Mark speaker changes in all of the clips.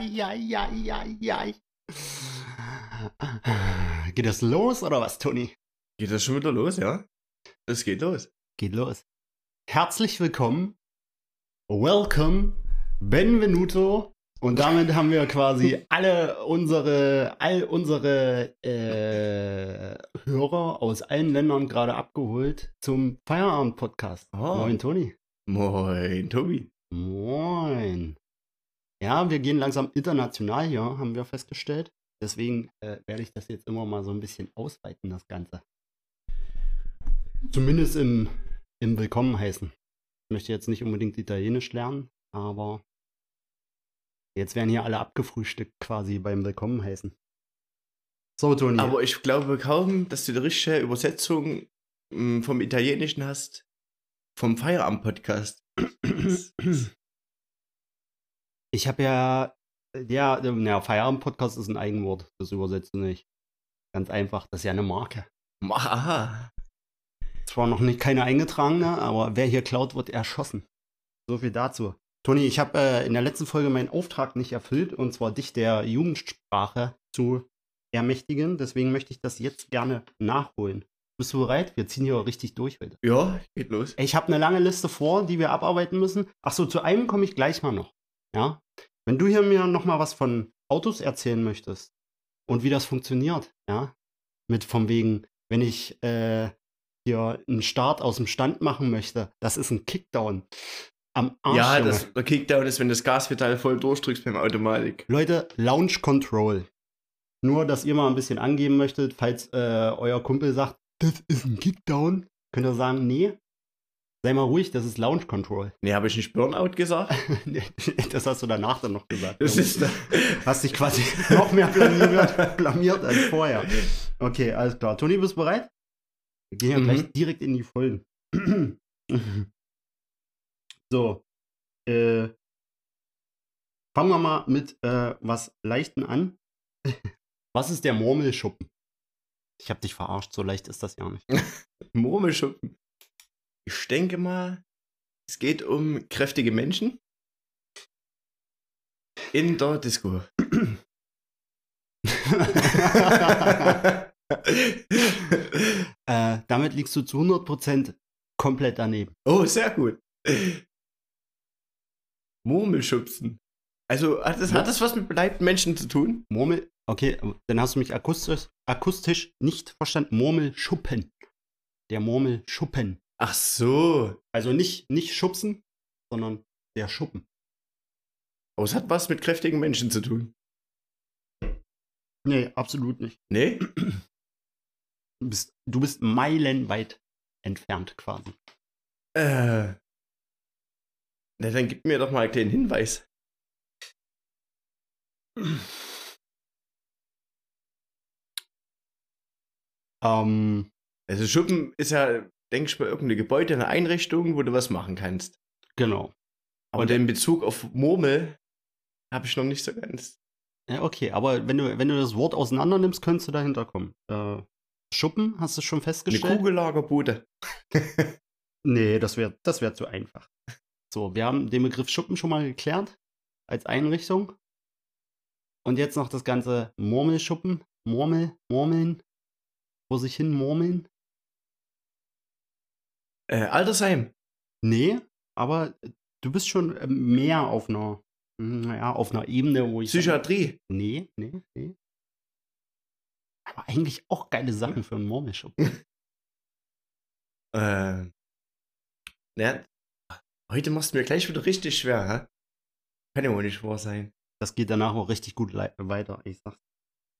Speaker 1: ja. Geht das los oder was, Toni?
Speaker 2: Geht das schon wieder los, ja? Es geht los.
Speaker 1: Geht los. Herzlich willkommen. Welcome. Benvenuto. Und damit haben wir quasi alle unsere, all unsere äh, Hörer aus allen Ländern gerade abgeholt zum Feierabend-Podcast.
Speaker 2: Oh.
Speaker 1: Moin, Toni.
Speaker 2: Moin, Tobi.
Speaker 1: Moin. Ja, wir gehen langsam international hier, haben wir festgestellt. Deswegen äh, werde ich das jetzt immer mal so ein bisschen ausweiten, das Ganze. Zumindest im, im Willkommen heißen. Ich möchte jetzt nicht unbedingt Italienisch lernen, aber jetzt werden hier alle abgefrühstückt quasi beim Willkommen heißen. So, Toni.
Speaker 2: Aber ich glaube kaum, dass du die richtige Übersetzung mm, vom Italienischen hast. Vom Feierabend-Podcast.
Speaker 1: Ich habe ja, ja, ja Feierabend-Podcast ist ein Eigenwort, das übersetzt du nicht. Ganz einfach, das ist ja eine Marke.
Speaker 2: Aha.
Speaker 1: Zwar noch nicht keine eingetragene, aber wer hier klaut, wird erschossen. So viel dazu. Toni, ich habe äh, in der letzten Folge meinen Auftrag nicht erfüllt, und zwar dich der Jugendsprache zu ermächtigen. Deswegen möchte ich das jetzt gerne nachholen. Bist du bereit? Wir ziehen hier richtig durch heute.
Speaker 2: Ja, geht los.
Speaker 1: Ich habe eine lange Liste vor, die wir abarbeiten müssen. Ach so, zu einem komme ich gleich mal noch. Ja? Wenn du hier mir noch mal was von Autos erzählen möchtest und wie das funktioniert, ja? Mit vom wegen, wenn ich äh, hier einen Start aus dem Stand machen möchte, das ist ein Kickdown. Am Arsch.
Speaker 2: ja,
Speaker 1: Junge.
Speaker 2: das, der Kickdown ist, wenn das Gaspedal voll durchdrückst beim Automatik.
Speaker 1: Leute, Launch Control. Nur, dass ihr mal ein bisschen angeben möchtet, falls äh, euer Kumpel sagt, das ist ein Kickdown, könnt ihr sagen, nee, sei mal ruhig, das ist Launch Control.
Speaker 2: Nee, habe ich nicht Burnout gesagt?
Speaker 1: das hast du danach dann noch gesagt.
Speaker 2: Das ist.
Speaker 1: Hast dich quasi noch mehr blamiert, blamiert als vorher. Okay, alles klar. Toni, bist du bereit? Wir gehen ja
Speaker 2: Mhm.
Speaker 1: gleich direkt in die Folgen. so. Äh, fangen wir mal mit äh, was Leichten an. was ist der Murmelschuppen? Ich hab dich verarscht, so leicht ist das ja nicht.
Speaker 2: Murmelschuppen. Ich denke mal, es geht um kräftige Menschen in der Disco.
Speaker 1: äh, damit liegst du zu 100% komplett daneben.
Speaker 2: oh, sehr gut. Murmelschubsen. Also hat das, hat das was mit beleibten Menschen zu tun?
Speaker 1: Murmel, okay, dann hast du mich akustisch, akustisch nicht verstanden. Murmelschuppen. Der Murmelschuppen.
Speaker 2: Ach so.
Speaker 1: Also nicht, nicht schubsen, sondern der Schuppen.
Speaker 2: Oh, es hat was mit kräftigen Menschen zu tun.
Speaker 1: Nee, absolut nicht.
Speaker 2: Nee?
Speaker 1: Du bist, du bist meilenweit entfernt quasi.
Speaker 2: Äh. Na, dann gib mir doch mal einen kleinen Hinweis.
Speaker 1: Ähm,
Speaker 2: Also Schuppen ist ja, denke ich mal, irgendeine Gebäude, eine Einrichtung, wo du was machen kannst.
Speaker 1: genau.
Speaker 2: Aber
Speaker 1: Und-
Speaker 2: den Bezug auf Murmel habe ich noch nicht so ganz.
Speaker 1: Ja, okay, aber wenn du, wenn du das Wort auseinander nimmst, könntest du dahinter kommen. Äh, Schuppen, hast du schon
Speaker 2: Eine
Speaker 1: festgestellt?
Speaker 2: Kugellagerbude.
Speaker 1: Nee, das wäre das wär zu einfach. So, wir haben den Begriff Schuppen schon mal geklärt als Einrichtung. Und jetzt noch das ganze Murmelschuppen. Murmel, Murmeln. Vor sich hin murmeln.
Speaker 2: Äh, Altersheim.
Speaker 1: Nee, aber du bist schon äh, mehr auf einer, naja, auf einer Ebene, wo ich. sag-
Speaker 2: Psychiatrie.
Speaker 1: Nee, nee, nee. Aber eigentlich auch geile Sachen für einen Murmelschuppen.
Speaker 2: Äh. Ja, heute machst du mir gleich wieder richtig schwer, hä? Kann ja wohl nicht wahr sein.
Speaker 1: Das geht danach auch richtig gut weiter. Ich sag's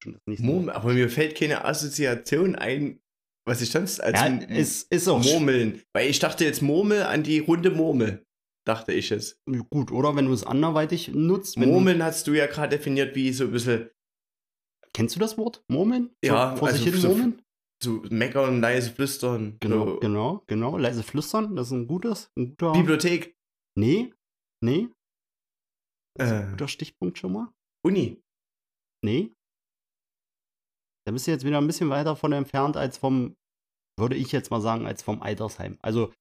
Speaker 1: schon das nächste
Speaker 2: Murmel, aber mir fällt keine Assoziation ein, was ich sonst als
Speaker 1: Ja, ist, ist auch
Speaker 2: Murmeln. Weil ich dachte jetzt Murmel an die runde Murmel. Dachte ich es.
Speaker 1: gut, oder wenn du es anderweitig nutzt.
Speaker 2: Murmeln hast du ja gerade definiert wie so ein bisschen
Speaker 1: Kennst du das Wort? Murmeln?
Speaker 2: Ja,
Speaker 1: Vor, vor sich
Speaker 2: also
Speaker 1: hin
Speaker 2: so-
Speaker 1: murmeln?
Speaker 2: so meckern, leise flüstern.
Speaker 1: Genau,
Speaker 2: so.
Speaker 1: genau, genau. Leise flüstern, das ist ein gutes, ein guter.
Speaker 2: Bibliothek.
Speaker 1: nee, nee. Das ist ein
Speaker 2: Äh,
Speaker 1: guter Stichpunkt schon mal.
Speaker 2: Uni.
Speaker 1: Nee. Da bist du jetzt wieder ein bisschen weiter von entfernt als vom, würde ich jetzt mal sagen, als vom Altersheim. Also,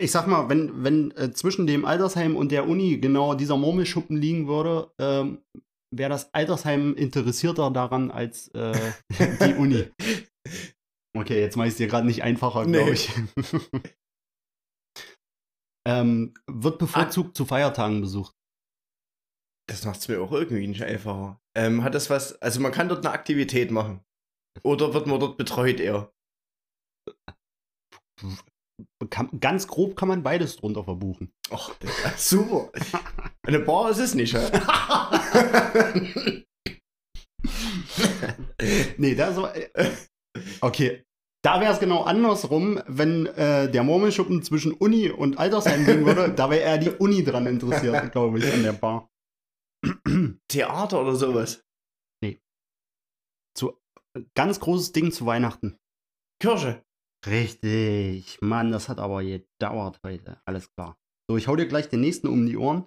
Speaker 1: ich sag mal, wenn, wenn äh, zwischen dem Altersheim und der Uni genau dieser Murmelschuppen liegen würde, ähm, wäre das Altersheim interessierter daran als äh, die Uni. Okay, jetzt mache ich es dir gerade nicht einfacher, glaube
Speaker 2: Nee.
Speaker 1: ich. ähm, wird bevorzugt zu Feiertagen besucht.
Speaker 2: Das macht es mir auch irgendwie nicht einfacher. Ähm, hat das was, also man kann dort eine Aktivität machen. Oder wird man dort betreut eher?
Speaker 1: Kann, ganz grob kann man beides drunter verbuchen.
Speaker 2: Das- super. Eine Bar ist es nicht, hä?
Speaker 1: nee, da so. äh, Okay. Da wäre es genau andersrum, wenn äh, der Murmelschuppen zwischen Uni und Altersheim liegen würde. da wäre eher die Uni dran interessiert, glaube ich, an der Bar.
Speaker 2: Theater oder sowas.
Speaker 1: Zu, ganz großes Ding zu Weihnachten.
Speaker 2: Kirche.
Speaker 1: Richtig. Mann, das hat aber gedauert heute. Alles klar. So, ich hau dir gleich den nächsten um die Ohren.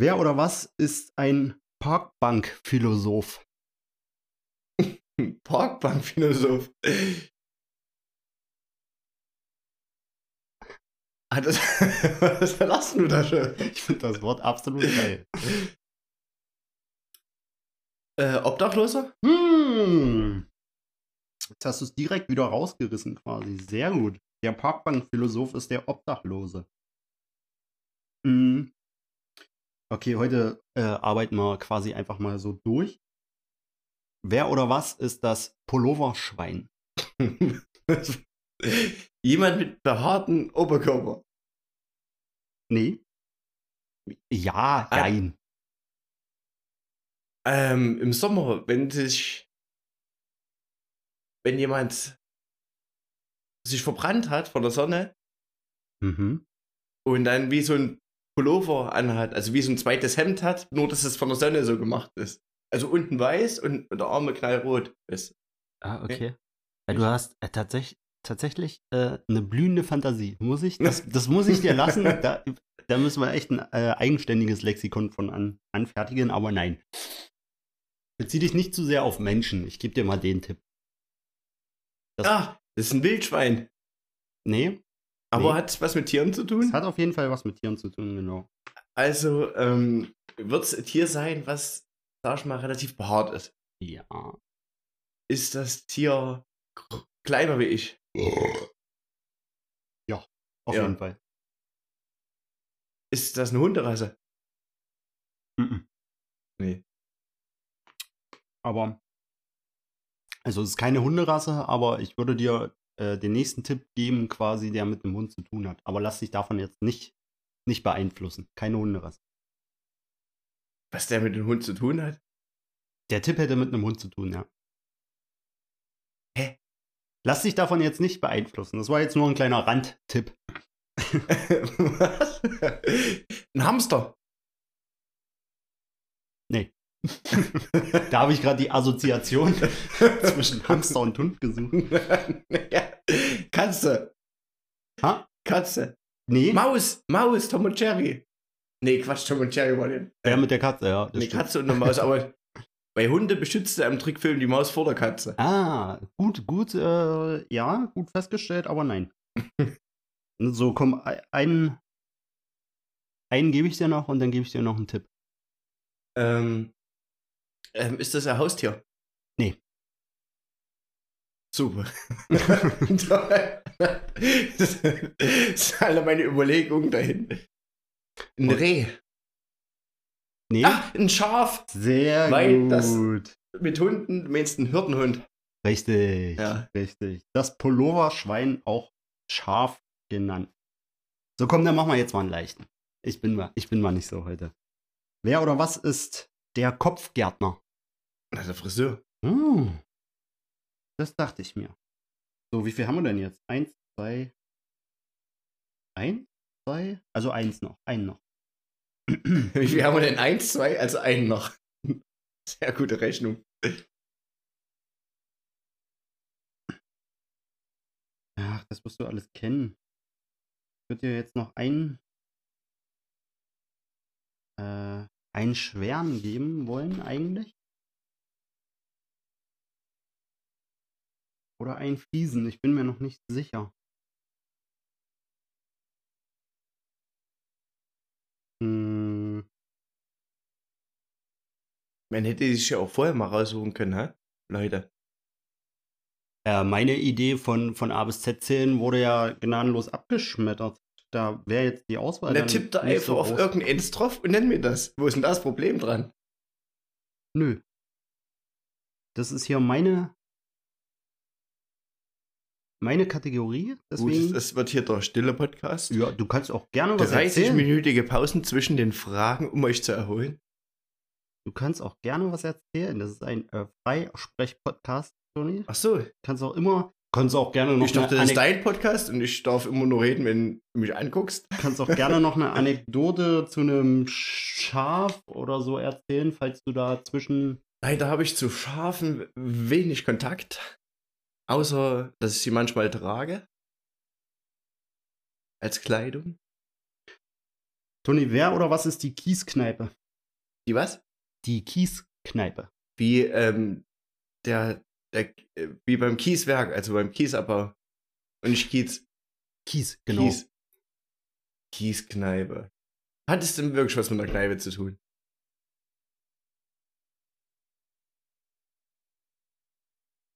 Speaker 1: Wer oder was ist ein Parkbank-Philosoph?
Speaker 2: Parkbankphilosoph. Ah, das, was verlassen du da schon?
Speaker 1: Ich finde das Wort absolut geil.
Speaker 2: Äh, Obdachloser?
Speaker 1: Hm. Jetzt hast du es direkt wieder rausgerissen quasi. Sehr gut. Der Parkbank-Philosoph ist der Obdachlose. Hm. Okay, heute äh, arbeiten wir quasi einfach mal so durch. Wer oder was ist das Pulloverschwein?
Speaker 2: Jemand mit behaarten Oberkörper.
Speaker 1: Nee. Ja,
Speaker 2: Ah.
Speaker 1: nein.
Speaker 2: Ähm, Im Sommer, wenn sich. Wenn jemand sich verbrannt hat von der Sonne
Speaker 1: Mhm.
Speaker 2: und dann wie so ein Pullover anhat, also wie so ein zweites Hemd hat, nur dass es von der Sonne so gemacht ist. Also unten weiß und, und der Arme knallrot ist.
Speaker 1: Ah, okay. Ja, du hast äh, tatsächlich, tatsächlich äh, eine blühende Fantasie. Muss ich? Das, das muss ich dir lassen. Da, da müssen wir echt ein äh, eigenständiges Lexikon von an, anfertigen, aber nein. Bezieh dich nicht zu sehr auf Menschen. Ich gebe dir mal den Tipp. Das-
Speaker 2: Ah, das ist ein Wildschwein.
Speaker 1: Nee,
Speaker 2: Aber
Speaker 1: Nee.
Speaker 2: hat es was mit Tieren zu
Speaker 1: es
Speaker 2: tun?
Speaker 1: hat auf jeden Fall was mit Tieren zu tun, genau.
Speaker 2: Also, ähm, wird es ein Tier sein, was, sag ich mal, relativ behaart ist?
Speaker 1: Ja.
Speaker 2: Ist das Tier kleiner wie ich?
Speaker 1: Auf
Speaker 2: Ja.
Speaker 1: jeden Fall.
Speaker 2: Ist das eine Hunderasse?
Speaker 1: Mhm.
Speaker 2: Nee.
Speaker 1: Aber, also es ist keine Hunderasse, aber ich würde dir äh, den nächsten Tipp geben, quasi, der mit dem Hund zu tun hat. Aber lass dich davon jetzt nicht, nicht beeinflussen. Keine Hunderasse.
Speaker 2: Was der mit dem Hund zu tun hat?
Speaker 1: Der Tipp hätte mit einem Hund zu tun, ja.
Speaker 2: Hä?
Speaker 1: Lass dich davon jetzt nicht beeinflussen. Das war jetzt nur ein kleiner Randtipp.
Speaker 2: was? Ein Hamster.
Speaker 1: Nee. Da habe ich gerade die Assoziation zwischen Hamster und Hund gesucht.
Speaker 2: ja. Katze.
Speaker 1: Ha?
Speaker 2: Katze.
Speaker 1: Nee,
Speaker 2: Maus. Maus. Tom und Jerry. Nee, Quatsch, Tom und Jerry war den.
Speaker 1: der mit der Katze, ja.
Speaker 2: Eine. Katze und eine Maus. Aber bei Hunde beschützt er im Trickfilm die Maus vor der Katze.
Speaker 1: Ah, gut, gut, äh, ja, gut festgestellt, aber nein. so, komm, ein- einen, einen gebe ich dir noch und dann gebe ich dir noch einen Tipp.
Speaker 2: Ähm, ähm, ist das ein Haustier?
Speaker 1: Nee.
Speaker 2: Super. Das ist alle meine Überlegungen dahin. Ein Reh.
Speaker 1: Nee,
Speaker 2: Ah, ein Schaf.
Speaker 1: sehr
Speaker 2: weil das-
Speaker 1: gut.
Speaker 2: Mit Hunden, du meinst einen Hirtenhund.
Speaker 1: Richtig,
Speaker 2: Ja.
Speaker 1: richtig. Das Pulloverschwein auch scharf genannt. So, komm, dann machen wir jetzt mal einen leichten. Ich bin mal, ich bin mal nicht so heute. Wer oder was ist der Kopfgärtner?
Speaker 2: Na, der Friseur.
Speaker 1: Hm, das dachte ich mir. So, wie viel haben wir denn jetzt? Eins, zwei, eins, zwei, also eins noch, einen noch.
Speaker 2: Wie viel haben wir denn? Eins, zwei, also einen noch. Sehr gute Rechnung.
Speaker 1: Ach, das wirst du alles kennen. Ich würde dir jetzt noch einen, äh, einen schweren geben wollen, eigentlich. Oder einen fiesen, ich bin mir noch nicht sicher. Hm.
Speaker 2: Man hätte sich ja auch vorher mal raussuchen können, hä? Leute.
Speaker 1: Äh, meine Idee von, von A bis Z zählen wurde ja gnadenlos abgeschmettert. Da wäre jetzt die Auswahl.
Speaker 2: Und dann
Speaker 1: dann
Speaker 2: tippt er
Speaker 1: nicht
Speaker 2: einfach
Speaker 1: so
Speaker 2: auf
Speaker 1: groß.
Speaker 2: irgendeins drauf und nennt mir das. Wo ist denn das Problem dran?
Speaker 1: Nö. Das ist hier meine. Meine Kategorie. Deswegen.
Speaker 2: Gut, das wird hier der stille Podcast.
Speaker 1: ja, du kannst auch gerne was erzählen.
Speaker 2: 30-minütige Pausen zwischen den Fragen, um euch zu erholen.
Speaker 1: Du kannst auch gerne was erzählen. Das ist ein äh, Freisprech-Podcast, Toni.
Speaker 2: Ach so,
Speaker 1: Kannst auch immer. Kannst auch gerne noch
Speaker 2: ich dachte, das ist dein Podcast und ich darf immer nur reden, wenn du mich anguckst.
Speaker 1: kannst auch gerne noch eine Anekdote zu einem Schaf oder so erzählen, falls du da zwischen.
Speaker 2: Leider habe ich zu Schafen wenig Kontakt. Außer, dass ich sie manchmal trage. Als Kleidung.
Speaker 1: Toni, wer oder was ist die Kieskneipe?
Speaker 2: Die was?
Speaker 1: Die Kieskneipe.
Speaker 2: Wie, ähm, der, der, äh, wie beim Kieswerk, also beim Kiesabbau. Und nicht Kiez.
Speaker 1: Kies, genau.
Speaker 2: Kies. Kieskneipe. Hat es denn wirklich was mit der Kneipe zu tun?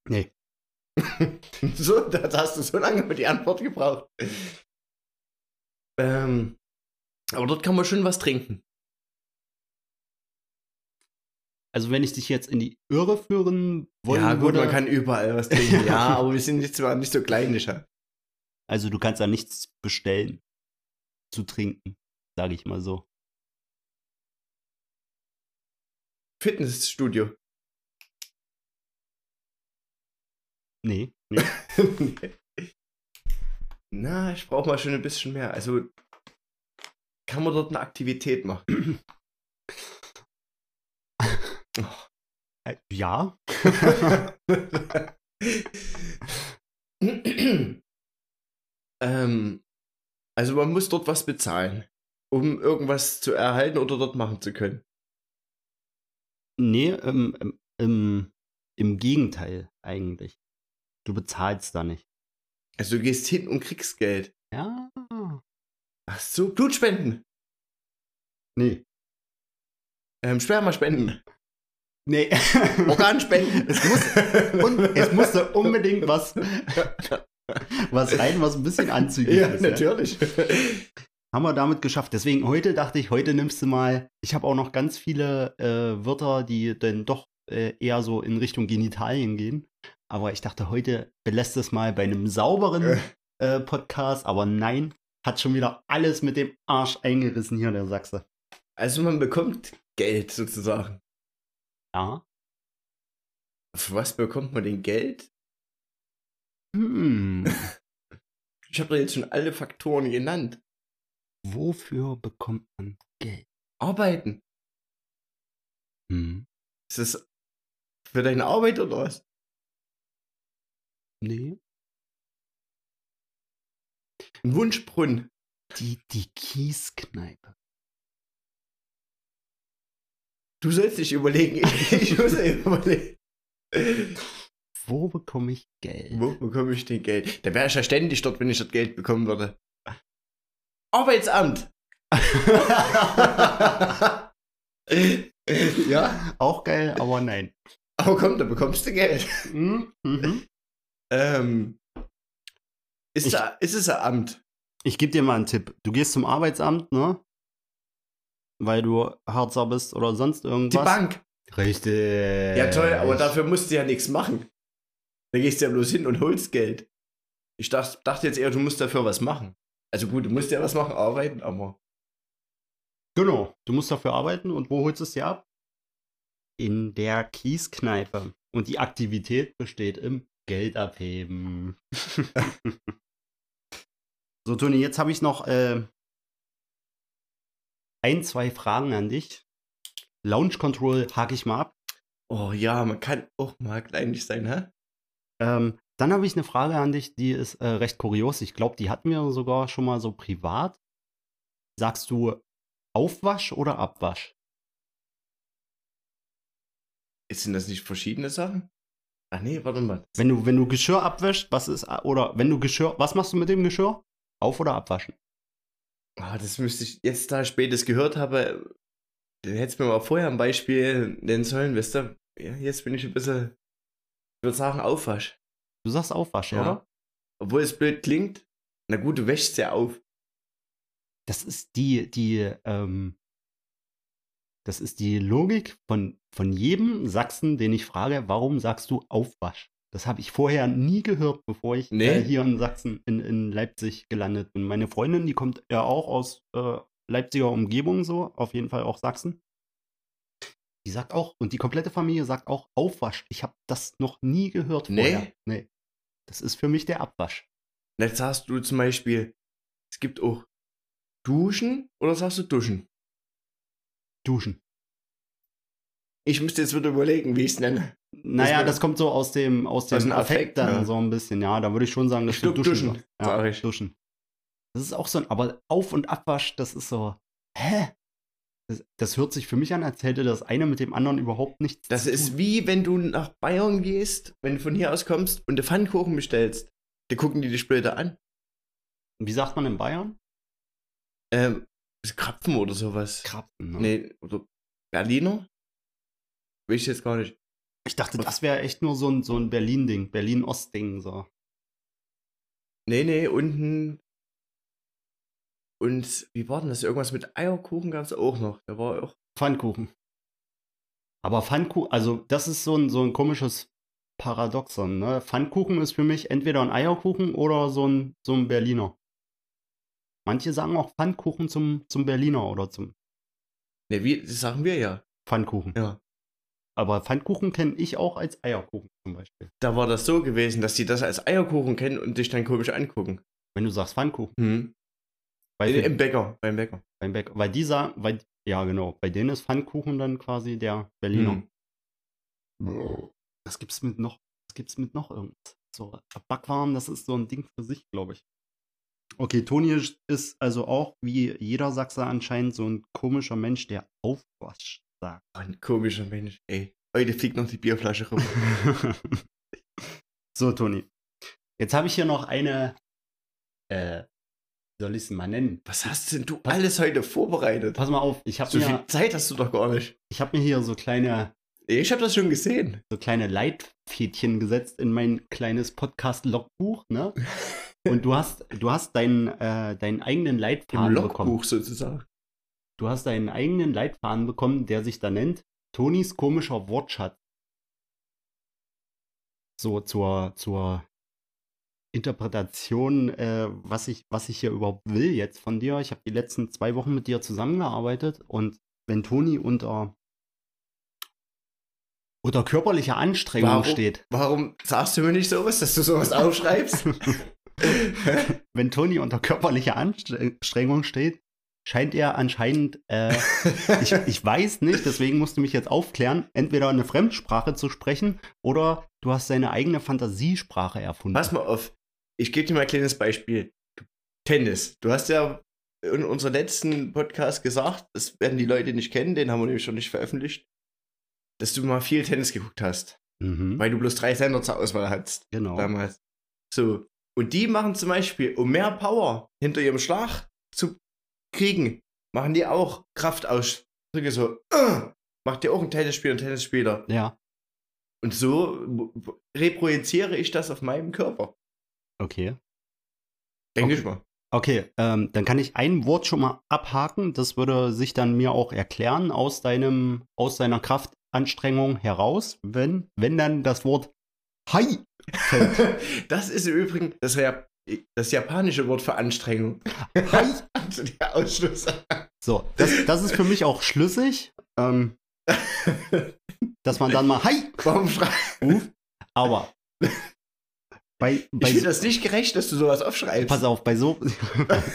Speaker 1: Nee.
Speaker 2: so, da hast du so lange für die Antwort gebraucht. Ähm, aber dort kann man schon was trinken.
Speaker 1: Also, wenn ich dich jetzt in die Irre führen wollen
Speaker 2: ja, gut,
Speaker 1: würde.
Speaker 2: man kann überall was trinken. ja, aber wir sind jetzt zwar nicht so kleinlicher.
Speaker 1: Also, du kannst da nichts bestellen zu trinken, sage ich mal so.
Speaker 2: Fitnessstudio.
Speaker 1: Nee. nee.
Speaker 2: Na, ich brauche mal schon ein bisschen mehr. Also, kann man dort eine Aktivität machen?
Speaker 1: Äh, ja.
Speaker 2: ähm, also man muss dort was bezahlen, um irgendwas zu erhalten oder dort machen zu können.
Speaker 1: Nee, ähm, ähm, im, im Gegenteil eigentlich. Du bezahlst da nicht.
Speaker 2: Also du gehst hin und kriegst Geld.
Speaker 1: Ja.
Speaker 2: Ach so, Blutspenden.
Speaker 1: Nee.
Speaker 2: Ähm, Spermaspenden.
Speaker 1: Nee.
Speaker 2: Organspenden.
Speaker 1: es, muss, und es musste unbedingt was, was rein, was ein bisschen anzüglich
Speaker 2: ja,
Speaker 1: ist.
Speaker 2: natürlich.
Speaker 1: Haben wir damit geschafft. Deswegen heute dachte ich, heute nimmst du mal. Ich habe auch noch ganz viele äh, Wörter, die dann doch äh, eher so in Richtung Genitalien gehen. Aber ich dachte, heute belässt es mal bei einem sauberen äh, Podcast. Aber nein, hat schon wieder alles mit dem Arsch eingerissen hier, der Sachse.
Speaker 2: Also man bekommt Geld sozusagen.
Speaker 1: Ja.
Speaker 2: Für was bekommt man denn Geld?
Speaker 1: Hm.
Speaker 2: Ich habe da jetzt schon alle Faktoren genannt.
Speaker 1: Wofür bekommt man Geld?
Speaker 2: Arbeiten.
Speaker 1: Hm.
Speaker 2: Ist das für deine Arbeit oder was?
Speaker 1: Nee.
Speaker 2: Ein Wunschbrunnen.
Speaker 1: Die, die Kieskneipe.
Speaker 2: Du sollst dich überlegen. Ich muss ja überlegen.
Speaker 1: Wo bekomme ich Geld?
Speaker 2: Wo bekomme ich denn Geld? Da wäre ich ja ständig dort, wenn ich dort Geld bekommen würde. Arbeitsamt. ja,
Speaker 1: Auch geil, aber nein.
Speaker 2: aber komm, da bekommst du Geld.
Speaker 1: Mhm. Mhm.
Speaker 2: Ähm, ist,
Speaker 1: Ich-
Speaker 2: da, ist es ein Amt?
Speaker 1: Ich gebe dir mal einen Tipp. Du gehst zum Arbeitsamt, ne? Weil du Harzer bist oder sonst
Speaker 2: Die
Speaker 1: irgendwas.
Speaker 2: Bank.
Speaker 1: Richtig.
Speaker 2: Ja, toll, aber dafür musst du ja nichts machen. Da gehst du ja bloß hin und holst Geld. Ich dachte, dachte jetzt eher, du musst dafür was machen. Also gut, du musst ja was machen, arbeiten, aber.
Speaker 1: Genau. Du musst dafür arbeiten und wo holst du es dir ab? In der Kieskneipe. Und die Aktivität besteht im Geld abheben. so, Toni, jetzt habe ich noch äh, ein, zwei Fragen an dich. Launch Control hake ich mal ab.
Speaker 2: Oh ja, man kann auch mal kleinlich sein, hä?
Speaker 1: Ähm, dann habe ich eine Frage an dich, die ist äh, recht kurios. Ich glaube, die hatten wir sogar schon mal so privat. Sagst du Aufwasch oder Abwasch?
Speaker 2: Sind das nicht verschiedene Sachen? Ach nee, warte mal.
Speaker 1: Wenn du, wenn du Geschirr abwäscht, was ist, oder wenn du Geschirr, was machst du mit dem Geschirr? Auf- oder abwaschen?
Speaker 2: Ah, das müsste ich, jetzt da ich spätes gehört habe, hättest mir mal vorher ein Beispiel nennen sollen, wisst ihr? Ja, jetzt bin ich ein bisschen, ich würde sagen, Aufwasch.
Speaker 1: Du sagst Aufwasch, ja. oder?
Speaker 2: Obwohl es blöd klingt. Na gut, du wäschst ja auf.
Speaker 1: Das ist die, die, ähm, das ist die Logik von, von jedem Sachsen, den ich frage, warum sagst du Aufwasch? Das habe ich vorher nie gehört, bevor ich nee. äh, hier in Sachsen, in, in Leipzig gelandet bin. Meine Freundin, die kommt ja auch aus äh, Leipziger Umgebung, so, auf jeden Fall auch Sachsen. Die sagt auch, und die komplette Familie sagt auch Aufwasch. Ich habe das noch nie gehört
Speaker 2: vorher. Nee?
Speaker 1: Nee. Das ist für mich der Abwasch.
Speaker 2: Jetzt sagst du zum Beispiel, es gibt auch Duschen oder sagst du Duschen?
Speaker 1: Duschen.
Speaker 2: Ich müsste jetzt wieder überlegen, wie ich es nenne.
Speaker 1: Naja, das, das kommt so aus dem, aus dem Affekt, Affekt dann ja. so ein bisschen. Ja, da würde ich schon sagen, dass
Speaker 2: du duschen. duschen.
Speaker 1: Ja, sag ich. duschen. Das ist auch so ein, aber Auf- und Abwasch, das ist so, hä? Das, das, hört sich für mich an, als hätte das eine mit dem anderen überhaupt nichts
Speaker 2: Das ist wie wenn du nach Bayern gehst, wenn du von hier aus kommst und eine Pfannkuchen bestellst. Die gucken die dich später an.
Speaker 1: Wie sagt man in Bayern?
Speaker 2: Ähm, Krapfen oder sowas.
Speaker 1: Krapfen, ne?
Speaker 2: Nee, oder Berliner? Will ich jetzt gar nicht.
Speaker 1: Ich dachte, das wäre echt nur so ein, so ein Berlin-Ding, Berlin-Ost-Ding, so.
Speaker 2: Nee, nee, unten. Und wie war denn das? Irgendwas mit Eierkuchen gab es auch noch. Da war auch.
Speaker 1: Pfannkuchen. Aber Pfannkuchen, also das ist so ein, so ein komisches Paradoxon. Ne? Pfannkuchen ist für mich entweder ein Eierkuchen oder so ein, so ein Berliner. Manche sagen auch Pfannkuchen zum, zum Berliner oder zum.
Speaker 2: Ne, wie, das sagen wir ja.
Speaker 1: Pfannkuchen.
Speaker 2: Ja.
Speaker 1: Aber Pfannkuchen kenne ich auch als Eierkuchen zum Beispiel.
Speaker 2: Da war das so gewesen, dass die das als Eierkuchen kennen und dich dann komisch angucken.
Speaker 1: Wenn du sagst Pfannkuchen.
Speaker 2: Mhm. Weil Im Bäcker, beim Bäcker.
Speaker 1: Beim Bäcker. Weil die sagen, weil, ja genau, bei denen ist Pfannkuchen dann quasi der Berliner. Mhm. Was gibt's mit noch? Was gibt's mit noch irgendwas? So, Backwaren, das ist so ein Ding für sich, glaube ich. Okay, Toni ist also auch wie jeder Sachse anscheinend so ein komischer Mensch, der aufwascht
Speaker 2: sagt. Ein komischer Mensch, ey. Heute fliegt noch die Bierflasche rum.
Speaker 1: so, Toni. Jetzt habe ich hier noch eine, äh, soll ich es mal nennen?
Speaker 2: Was hast denn du pass, alles heute vorbereitet?
Speaker 1: Pass mal auf, ich habe
Speaker 2: So mir, viel Zeit hast du doch gar nicht.
Speaker 1: Ich habe mir hier so kleine.
Speaker 2: Ich habe das schon gesehen.
Speaker 1: So kleine Leitfädchen gesetzt in mein kleines Podcast-Logbuch, ne? Und du hast, du hast deinen, äh, deinen eigenen Leitfaden Im Logbuch bekommen.
Speaker 2: sozusagen.
Speaker 1: Du hast deinen eigenen Leitfaden bekommen, der sich da nennt Tonis komischer Wortschatz. So zur, zur Interpretation, äh, was, ich, was ich hier überhaupt will jetzt von dir. Ich habe die letzten zwei Wochen mit dir zusammengearbeitet und wenn Toni unter, unter körperlicher Anstrengung
Speaker 2: warum,
Speaker 1: steht.
Speaker 2: Warum sagst du mir nicht sowas, dass du sowas aufschreibst?
Speaker 1: wenn Toni unter körperlicher Anstrengung steht, scheint er anscheinend, äh, ich, ich weiß nicht, deswegen musst du mich jetzt aufklären, entweder eine Fremdsprache zu sprechen oder du hast deine eigene Fantasiesprache erfunden.
Speaker 2: Pass mal auf, ich gebe dir mal ein kleines Beispiel. Tennis. Du hast ja in unserem letzten Podcast gesagt, das werden die Leute nicht kennen, den haben wir nämlich schon nicht veröffentlicht, dass du mal viel Tennis geguckt hast. Mhm. Weil du bloß drei Sender zur Auswahl hattest.
Speaker 1: Genau.
Speaker 2: Damals. So. Und die machen zum Beispiel, um mehr Power hinter ihrem Schlag zu kriegen, machen die auch Kraftausdrücke so. Uh, macht ihr auch ein Tennisspieler, ein Tennisspieler.
Speaker 1: Ja.
Speaker 2: Und so reprojiziere ich das auf meinem Körper.
Speaker 1: Okay.
Speaker 2: Denke
Speaker 1: okay.
Speaker 2: ich mal.
Speaker 1: Okay, ähm, dann kann ich ein Wort schon mal abhaken. Das würde sich dann mir auch erklären aus deinem, aus deiner Kraftanstrengung heraus, wenn, wenn dann das Wort Hai
Speaker 2: fällt. das ist im Übrigen, das das japanische Wort für Anstrengung. Hai. Also der Ausschluss.
Speaker 1: So, das, das ist für mich auch schlüssig. Ähm, dass man dann mal Hai.
Speaker 2: Warum schreiben?
Speaker 1: Aber
Speaker 2: bei, bei ich finde das nicht gerecht, dass du sowas aufschreibst.
Speaker 1: Pass auf, bei so.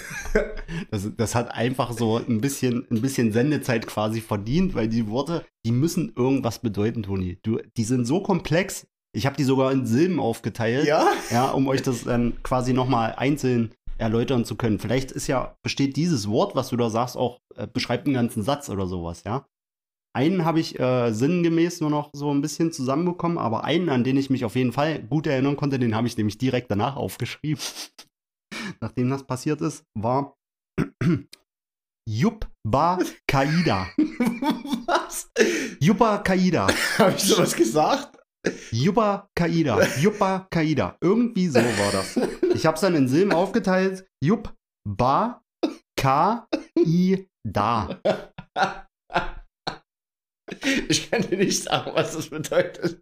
Speaker 1: das, das hat einfach so ein bisschen, ein bisschen Sendezeit quasi verdient, weil die Worte, die müssen irgendwas bedeuten, Toni. Du, die sind so komplex. Ich habe die sogar in Silben aufgeteilt.
Speaker 2: Ja?
Speaker 1: Ja, um euch das dann quasi nochmal einzeln erläutern zu können. Vielleicht ist ja, besteht dieses Wort, was du da sagst, auch, äh, beschreibt einen ganzen Satz oder sowas, ja? Einen habe ich äh, sinngemäß nur noch so ein bisschen zusammenbekommen, aber einen, an den ich mich auf jeden Fall gut erinnern konnte, den habe ich nämlich direkt danach aufgeschrieben. Nachdem das passiert ist, war Jubba Kaida.
Speaker 2: Was?
Speaker 1: Jubba Kaida.
Speaker 2: Habe ich sowas gesagt?
Speaker 1: Jubba Kaida. Jubba Kaida. Irgendwie so war das. Ich habe es dann in Silben aufgeteilt. Jubba Kaida.
Speaker 2: Ich kann dir nicht sagen, was das bedeutet.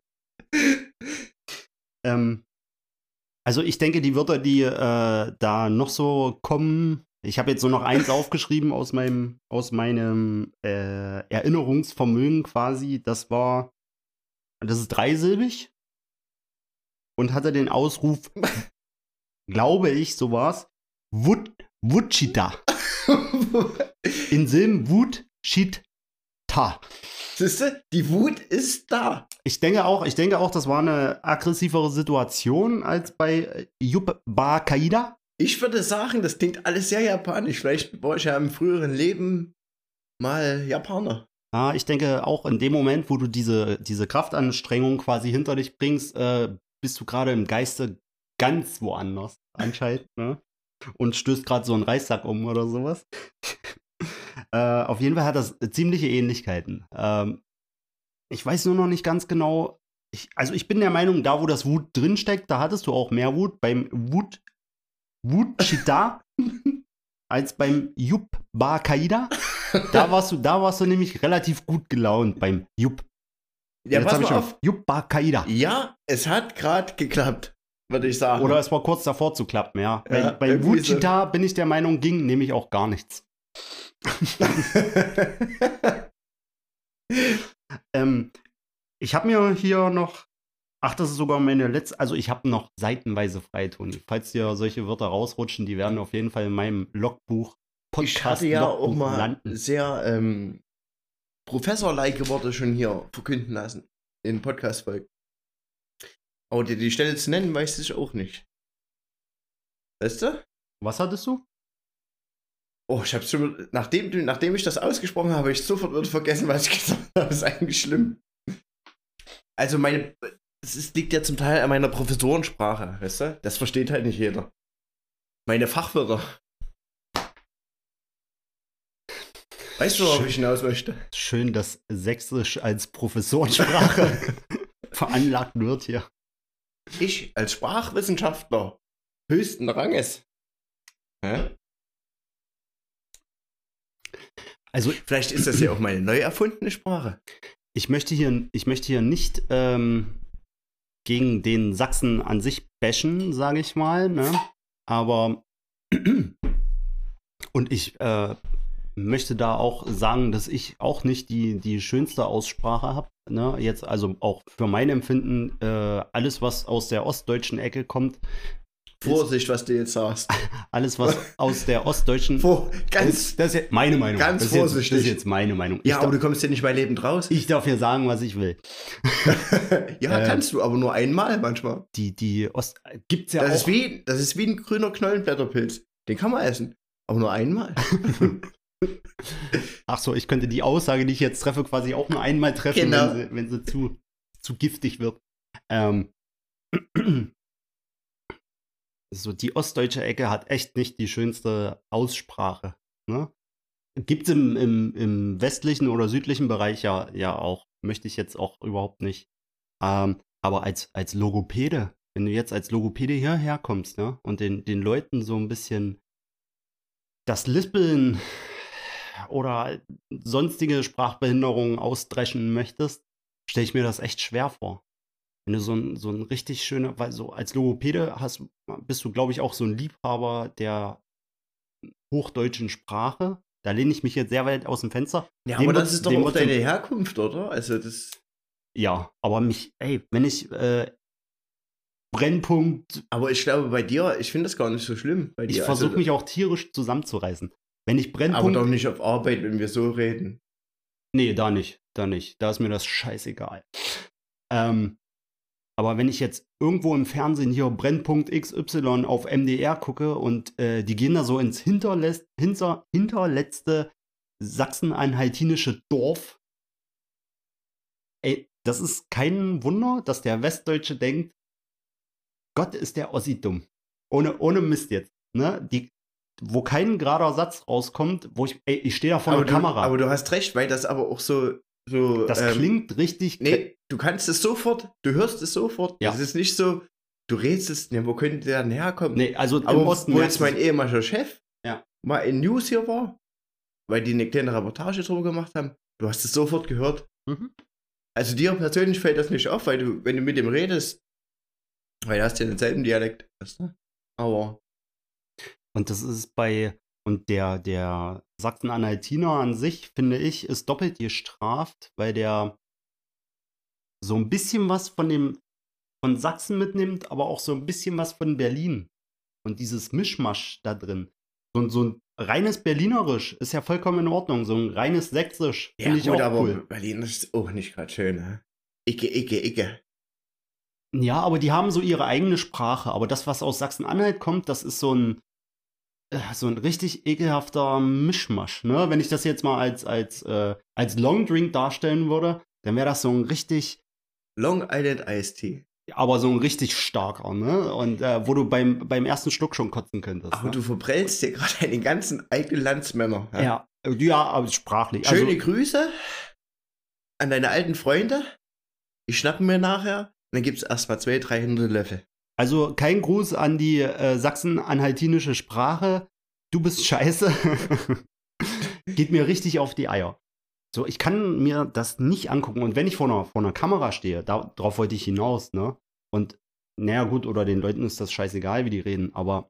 Speaker 1: Ähm, also ich denke, die Wörter, die äh, da noch so kommen, ich habe jetzt nur noch eins aufgeschrieben aus meinem, aus meinem äh, Erinnerungsvermögen quasi. Das war, das ist dreisilbig und hatte den Ausruf, glaube ich, so war's, Wut, Wutschita. In Silben Wut, Shit, Ta.
Speaker 2: Siehste, die Wut ist da.
Speaker 1: Ich denke auch, ich denke auch, das war eine aggressivere Situation als bei Yubba Kaida.
Speaker 2: Ich würde sagen, das klingt alles sehr japanisch. Vielleicht war ich ja im früheren Leben mal Japaner.
Speaker 1: Ja, ich denke auch in dem Moment, wo du diese, diese Kraftanstrengung quasi hinter dich bringst, äh, bist du gerade im Geiste ganz woanders anscheinend, ne? Und stößt gerade so einen Reissack um oder sowas. äh, auf jeden Fall hat das ziemliche Ähnlichkeiten. Ähm, ich weiß nur noch nicht ganz genau. Ich, also ich bin der Meinung, da wo das Wut drinsteckt, da hattest du auch mehr Wut. Beim Wut Wutchita als beim Yup Ba Kaida. Da warst du, da warst du nämlich relativ gut gelaunt beim Yup.
Speaker 2: Ja,
Speaker 1: Jetzt
Speaker 2: pass mal auf.
Speaker 1: Yup Ba Kaida.
Speaker 2: Ja, es hat gerade geklappt, würde ich sagen.
Speaker 1: Oder es war kurz davor zu klappen, ja. Bei,
Speaker 2: Ja,
Speaker 1: bei
Speaker 2: irgendwie so.
Speaker 1: Wutchita bin ich der Meinung, ging nämlich auch gar nichts. Ähm, ich habe mir hier noch, ach, das ist sogar meine letzte, also ich habe noch seitenweise frei, Toni. Falls dir solche Wörter rausrutschen, die werden auf jeden Fall in meinem Logbuch,
Speaker 2: ich hatte ja auch mal
Speaker 1: landen.
Speaker 2: sehr ähm, Professor-like Worte schon hier verkünden lassen in Podcast-Folgen. Aber dir die Stelle zu nennen, weiß ich auch nicht. Weißt du?
Speaker 1: Was hattest du?
Speaker 2: Oh, ich hab's schon, nachdem, nachdem ich das ausgesprochen habe, habe ich sofort wieder vergessen, was ich gesagt habe. Das ist eigentlich schlimm. Also meine, das ist, liegt ja zum Teil an meiner Professorensprache, weißt du? Das versteht halt nicht jeder. Meine Fachwörter. Weißt du, worauf ich hinaus möchte?
Speaker 1: Schön, dass Sächsisch als Professorensprache veranlagt wird hier.
Speaker 2: Ich als Sprachwissenschaftler höchsten Ranges. Hä?
Speaker 1: Also
Speaker 2: Vielleicht ist das ja auch meine neu erfundene Sprache.
Speaker 1: ich möchte hier, ich möchte hier nicht ähm, gegen den Sachsen an sich bashen, sage ich mal, ne? Aber und ich äh, möchte da auch sagen, dass ich auch nicht die, die schönste Aussprache habe. Ne? Jetzt also auch für mein Empfinden, äh, alles, was aus der ostdeutschen Ecke kommt,
Speaker 2: Vorsicht, was du jetzt sagst.
Speaker 1: alles, was aus der ostdeutschen
Speaker 2: Vor,
Speaker 1: das,
Speaker 2: ganz.
Speaker 1: das ist jetzt meine Meinung.
Speaker 2: ganz
Speaker 1: das ist jetzt, Das
Speaker 2: vorsichtig.
Speaker 1: ist jetzt meine Meinung.
Speaker 2: Ja,
Speaker 1: ich,
Speaker 2: aber
Speaker 1: darf,
Speaker 2: du kommst ja nicht bei Lebend raus.
Speaker 1: ich darf hier sagen, was ich will.
Speaker 2: ja,
Speaker 1: äh,
Speaker 2: kannst du, aber nur einmal manchmal.
Speaker 1: Die, die Ost. Gibt's ja
Speaker 2: Das
Speaker 1: auch.
Speaker 2: ist, wie, das ist wie ein grüner Knollenblätterpilz. Den kann man essen. Aber nur einmal.
Speaker 1: Ach so, ich könnte die Aussage, die ich jetzt treffe, quasi auch nur einmal treffen,
Speaker 2: Genau.
Speaker 1: wenn sie, wenn sie zu, zu giftig wird. Ähm, so, die ostdeutsche Ecke hat echt nicht die schönste Aussprache. Ne? Gibt es im, im, im westlichen oder südlichen Bereich ja, ja auch. Möchte ich jetzt auch überhaupt nicht. Ähm, aber als, als Logopäde, wenn du jetzt als Logopäde hierher kommst ne, und den, den Leuten so ein bisschen das Lispeln oder sonstige Sprachbehinderungen ausdreschen möchtest, stelle ich mir das echt schwer vor. Wenn du so ein, so ein richtig schöner, weil so als Logopäde hast, bist du, glaube ich, auch so ein Liebhaber der hochdeutschen Sprache. Da lehne ich mich jetzt sehr weit aus dem Fenster.
Speaker 2: Ja,
Speaker 1: Dem
Speaker 2: aber das ist doch auch deine Herkunft, oder? Also das.
Speaker 1: Ja, aber mich, ey, wenn ich äh, Brennpunkt,
Speaker 2: Aber ich glaube, bei dir, ich finde das gar nicht so schlimm.
Speaker 1: Ich versuche
Speaker 2: also,
Speaker 1: mich auch tierisch zusammenzureißen. Wenn ich
Speaker 2: Aber
Speaker 1: Brennpunkt,
Speaker 2: doch nicht auf Arbeit, wenn wir so reden.
Speaker 1: Nee, da nicht. Da nicht. Da ist mir das scheißegal. Ähm, aber wenn ich jetzt irgendwo im Fernsehen hier Brennpunkt XY auf MDR gucke und äh, die gehen da so ins hinterletz hinter hinterletzte sachsen-anhaltinische Dorf, ey, das ist kein Wunder, dass der Westdeutsche denkt, Gott ist der Ossi dumm. Ohne, ohne Mist jetzt. Ne? Die, wo kein gerader Satz rauskommt, wo ich, ey, ich stehe da vor
Speaker 2: aber
Speaker 1: der
Speaker 2: du,
Speaker 1: Kamera.
Speaker 2: Aber du hast recht, weil das aber auch so. so
Speaker 1: das
Speaker 2: ähm,
Speaker 1: klingt richtig.
Speaker 2: Nee, du kannst es sofort, du hörst es sofort.
Speaker 1: Ja.
Speaker 2: Es ist nicht so, du redest es, ne, wo könnte der denn herkommen?
Speaker 1: Nee, also im
Speaker 2: aber
Speaker 1: Osten
Speaker 2: wo jetzt mein ehemaliger Chef
Speaker 1: Ja.
Speaker 2: mal in News hier war, weil die eine kleine Reportage drüber gemacht haben, du hast es sofort gehört.
Speaker 1: Mhm.
Speaker 2: Also dir persönlich fällt das nicht auf, weil du, wenn du mit dem redest, weil du hast ja denselben Dialekt. Weißt du? Aber
Speaker 1: Und das ist bei, und der, der Sachsen-Anhaltiner an sich, finde ich, ist doppelt gestraft, weil der so ein bisschen was von dem, von Sachsen mitnimmt, aber auch so ein bisschen was von Berlin. Und dieses Mischmasch da drin. So, ein- so ein reines Berlinerisch ist ja vollkommen in Ordnung. So ein reines Sächsisch
Speaker 2: ja,
Speaker 1: finde ich
Speaker 2: gut,
Speaker 1: auch
Speaker 2: aber
Speaker 1: cool.
Speaker 2: Berlin ist auch nicht gerade schön, ne? Icke, icke, icke.
Speaker 1: Ja, aber die haben so ihre eigene Sprache. Aber das, was aus Sachsen-Anhalt kommt, das ist so ein, so ein richtig ekelhafter Mischmasch. Ne? Wenn ich das jetzt mal als, als, äh, als Longdrink darstellen würde, dann wäre das so ein richtig,
Speaker 2: Long Island Iced Tea.
Speaker 1: aber so ein richtig starker, ne? Und äh, wo du beim, beim ersten Schluck schon kotzen könntest.
Speaker 2: Aber
Speaker 1: ne?
Speaker 2: du verbrennst dir gerade deine ganzen eigenen Landsmänner.
Speaker 1: ja. ja, aber sprachlich.
Speaker 2: Schöne
Speaker 1: Also,
Speaker 2: Grüße an deine alten Freunde. Die schnappen mir nachher. Und dann gibt es erstmal zwei, 300 Löffel.
Speaker 1: Also kein Gruß an die äh, sachsen-anhaltinische Sprache. Du bist scheiße. Geht mir richtig auf die Eier. So, ich kann mir das nicht angucken. Und wenn ich vor einer, vor einer Kamera stehe, da, darauf wollte ich hinaus, ne? Und naja, gut, oder den Leuten ist das scheißegal, wie die reden, aber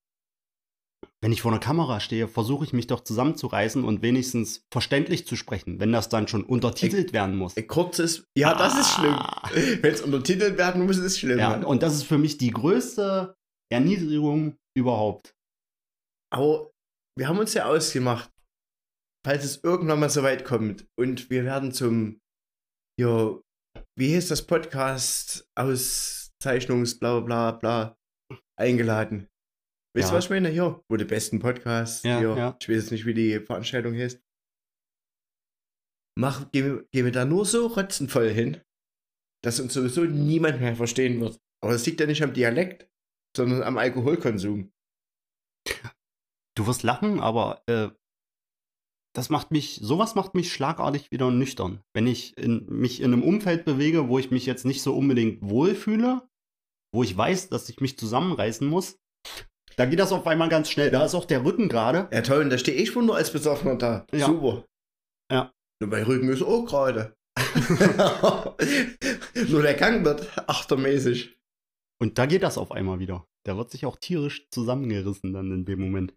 Speaker 1: wenn ich vor einer Kamera stehe, versuche ich mich doch zusammenzureißen und wenigstens verständlich zu sprechen, wenn das dann schon untertitelt werden muss.
Speaker 2: Kurzes. Ja, das ist schlimm.
Speaker 1: Ah.
Speaker 2: Wenn es untertitelt werden muss, ist es schlimm.
Speaker 1: Ja, und das ist für mich die größte Erniedrigung überhaupt.
Speaker 2: Aber wir haben uns ja ausgemacht, falls es irgendwann mal so weit kommt und wir werden zum, ja, wie hieß das Podcast, Auszeichnungs, bla bla bla, eingeladen. Weißt du,
Speaker 1: Ja.
Speaker 2: was ich meine? Hier, wo die besten Podcasts,
Speaker 1: Ja,
Speaker 2: hier,
Speaker 1: ja.
Speaker 2: ich weiß jetzt nicht, wie die Veranstaltung heißt. Mach, gehen, wir- gehen wir da nur so rotzenvoll hin, dass uns sowieso niemand mehr verstehen wird. Aber das liegt ja nicht am Dialekt, sondern am Alkoholkonsum.
Speaker 1: Du wirst lachen, aber äh, das macht mich, sowas macht mich schlagartig wieder nüchtern. Wenn ich in, mich in einem Umfeld bewege, wo ich mich jetzt nicht so unbedingt wohlfühle, wo ich weiß, dass ich mich zusammenreißen muss, da geht das auf einmal ganz schnell. Da ist auch der Rücken gerade.
Speaker 2: Ja toll, und da stehe ich schon nur als Besoffener da.
Speaker 1: Ja.
Speaker 2: Super.
Speaker 1: Ja.
Speaker 2: Nur bei Rücken ist auch gerade. nur der Gang wird achtermäßig.
Speaker 1: Und da geht das auf einmal wieder. Der wird sich auch tierisch zusammengerissen dann in dem Moment.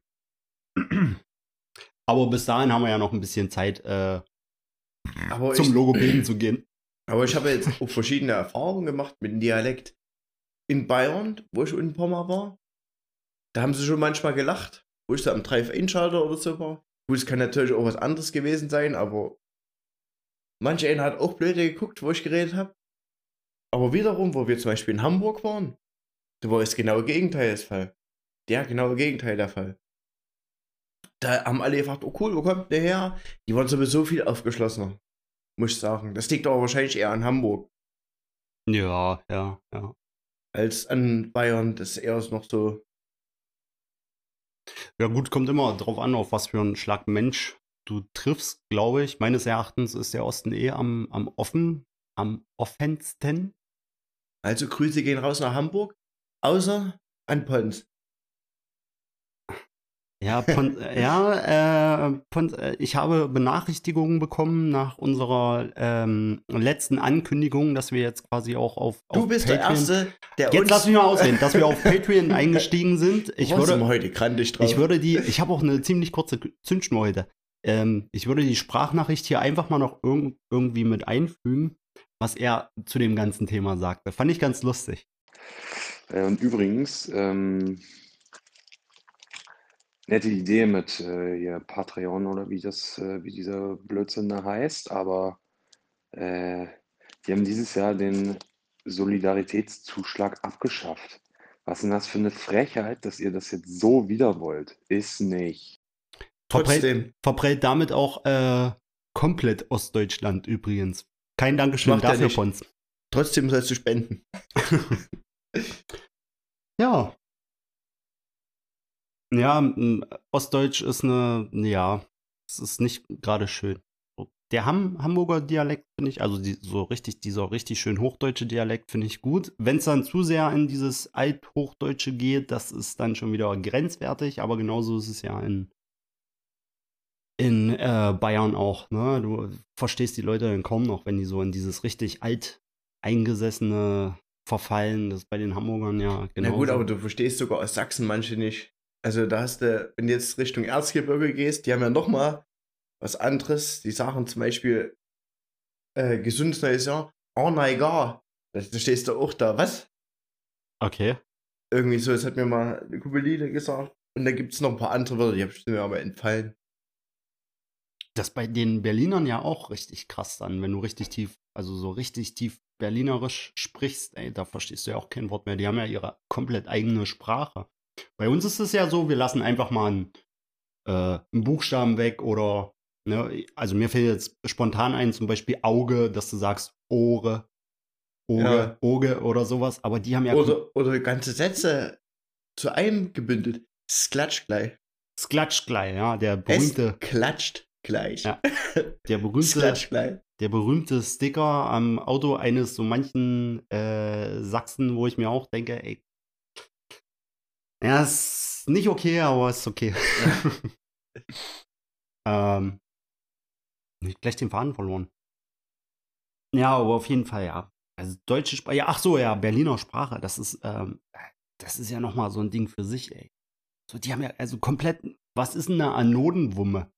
Speaker 1: Aber bis dahin haben wir ja noch ein bisschen Zeit, äh, zum
Speaker 2: ich,
Speaker 1: Logopäden zu gehen.
Speaker 2: aber ich habe jetzt auch verschiedene Erfahrungen gemacht mit dem Dialekt. In Bayern, wo ich ein paar Mal war, da haben sie schon manchmal gelacht, wo ich da am Drive-In-Schalter oder so war. Gut, es kann natürlich auch was anderes gewesen sein, aber manch einer hat auch blöde geguckt, wo ich geredet habe. Aber wiederum, wo wir zum Beispiel in Hamburg waren, da war das genaue Gegenteil des Fall. Der genaue Gegenteil der Fall. Da haben alle gefragt, oh cool, wo kommt der her? Die waren sowieso viel aufgeschlossener, muss ich sagen. Das liegt aber wahrscheinlich eher an Hamburg
Speaker 1: Ja, ja, ja.
Speaker 2: als an Bayern. Das ist eher noch so.
Speaker 1: Ja, gut, kommt immer drauf an, auf was für einen Schlag Mensch du triffst, glaube ich. Meines Erachtens ist der Osten eh am, am offen, am offensten.
Speaker 2: Also Grüße gehen raus nach Hamburg, außer an Pons.
Speaker 1: Ja, Pon ja äh, Pon äh, ich habe Benachrichtigungen bekommen nach unserer ähm, letzten Ankündigung, dass wir jetzt quasi auch auf,
Speaker 2: Du
Speaker 1: auf
Speaker 2: bist der Erste, der
Speaker 1: Jetzt
Speaker 2: uns...
Speaker 1: lass mich mal aussehen, dass wir auf Patreon eingestiegen sind. Ich
Speaker 2: wir
Speaker 1: würde,
Speaker 2: heute grandig drauf.
Speaker 1: ich würde die, ich habe auch eine ziemlich kurze Zündschnur heute. Ähm, ich würde die Sprachnachricht hier einfach mal noch irg irgendwie mit einfügen, was er zu dem ganzen Thema sagte. Fand ich ganz lustig.
Speaker 3: Äh, und übrigens, ähm, nette Idee mit äh, hier Patreon oder wie das, äh, wie dieser Blödsinn da heißt, aber äh, die haben dieses Jahr den Solidaritätszuschlag abgeschafft. Was ist denn das für eine Frechheit, dass ihr das jetzt so wieder wollt? Ist nicht.
Speaker 1: Verprellt,
Speaker 2: Trotzdem,
Speaker 1: verprellt damit auch äh, komplett Ostdeutschland übrigens. Kein Dankeschön
Speaker 2: Macht
Speaker 1: dafür. Pons.
Speaker 2: trotzdem sollst du spenden.
Speaker 1: Ja. Ja, m, Ostdeutsch ist eine, ja, es ist nicht gerade schön. Der Ham Hamburger Dialekt finde ich, also die, so richtig, dieser richtig schön hochdeutsche Dialekt finde ich gut. Wenn es dann zu sehr in dieses Althochdeutsche geht, das ist dann schon wieder grenzwertig, aber genauso ist es ja in, in äh, Bayern auch. Ne? Du verstehst die Leute dann kaum noch, wenn die so in dieses richtig alt eingesessene verfallen. Das ist bei den Hamburgern ja genau.
Speaker 2: Na gut, aber du verstehst sogar aus Sachsen manche nicht. Also da hast du, wenn du jetzt Richtung Erzgebirge gehst, die haben ja noch mal was anderes. Die sagen zum Beispiel äh, gesundes neues Jahr. Oh nein, gar. Da, da stehst du auch da. Was?
Speaker 1: Okay.
Speaker 2: Irgendwie so, das hat mir mal eine Kubeline gesagt. Und da gibt es noch ein paar andere Wörter, die habe ich mir aber entfallen.
Speaker 1: Das bei den Berlinern ja auch richtig krass dann, wenn du richtig tief, also so richtig tief Berlinerisch sprichst, ey, da verstehst du ja auch kein Wort mehr. Die haben ja ihre komplett eigene Sprache. Bei uns ist es ja so, wir lassen einfach mal einen, äh, einen Buchstaben weg oder, ne, also mir fällt jetzt spontan ein, zum Beispiel Auge, dass du sagst Ohre, Oge,
Speaker 2: Ja.
Speaker 1: Oge oder sowas, aber die haben ja
Speaker 2: Oder, oder ganze Sätze zu einem gebündelt. Es gleich.
Speaker 1: es klatscht gleich, ja, der
Speaker 2: Es
Speaker 1: berühmte,
Speaker 2: klatscht gleich.
Speaker 1: Ja. der
Speaker 2: Es
Speaker 1: berühmte, der berühmte Sticker am Auto eines so manchen äh, Sachsen, wo ich mir auch denke, ey, ja, ist nicht okay, aber ist okay. ähm, ich gleich den Faden verloren. Ja, aber auf jeden Fall, ja. Also deutsche Sprache, ja, ach so, ja, Berliner Sprache, das ist, ähm, das ist ja nochmal so ein Ding für sich, ey. So, die haben ja, also komplett, was ist denn eine Anodenwumme?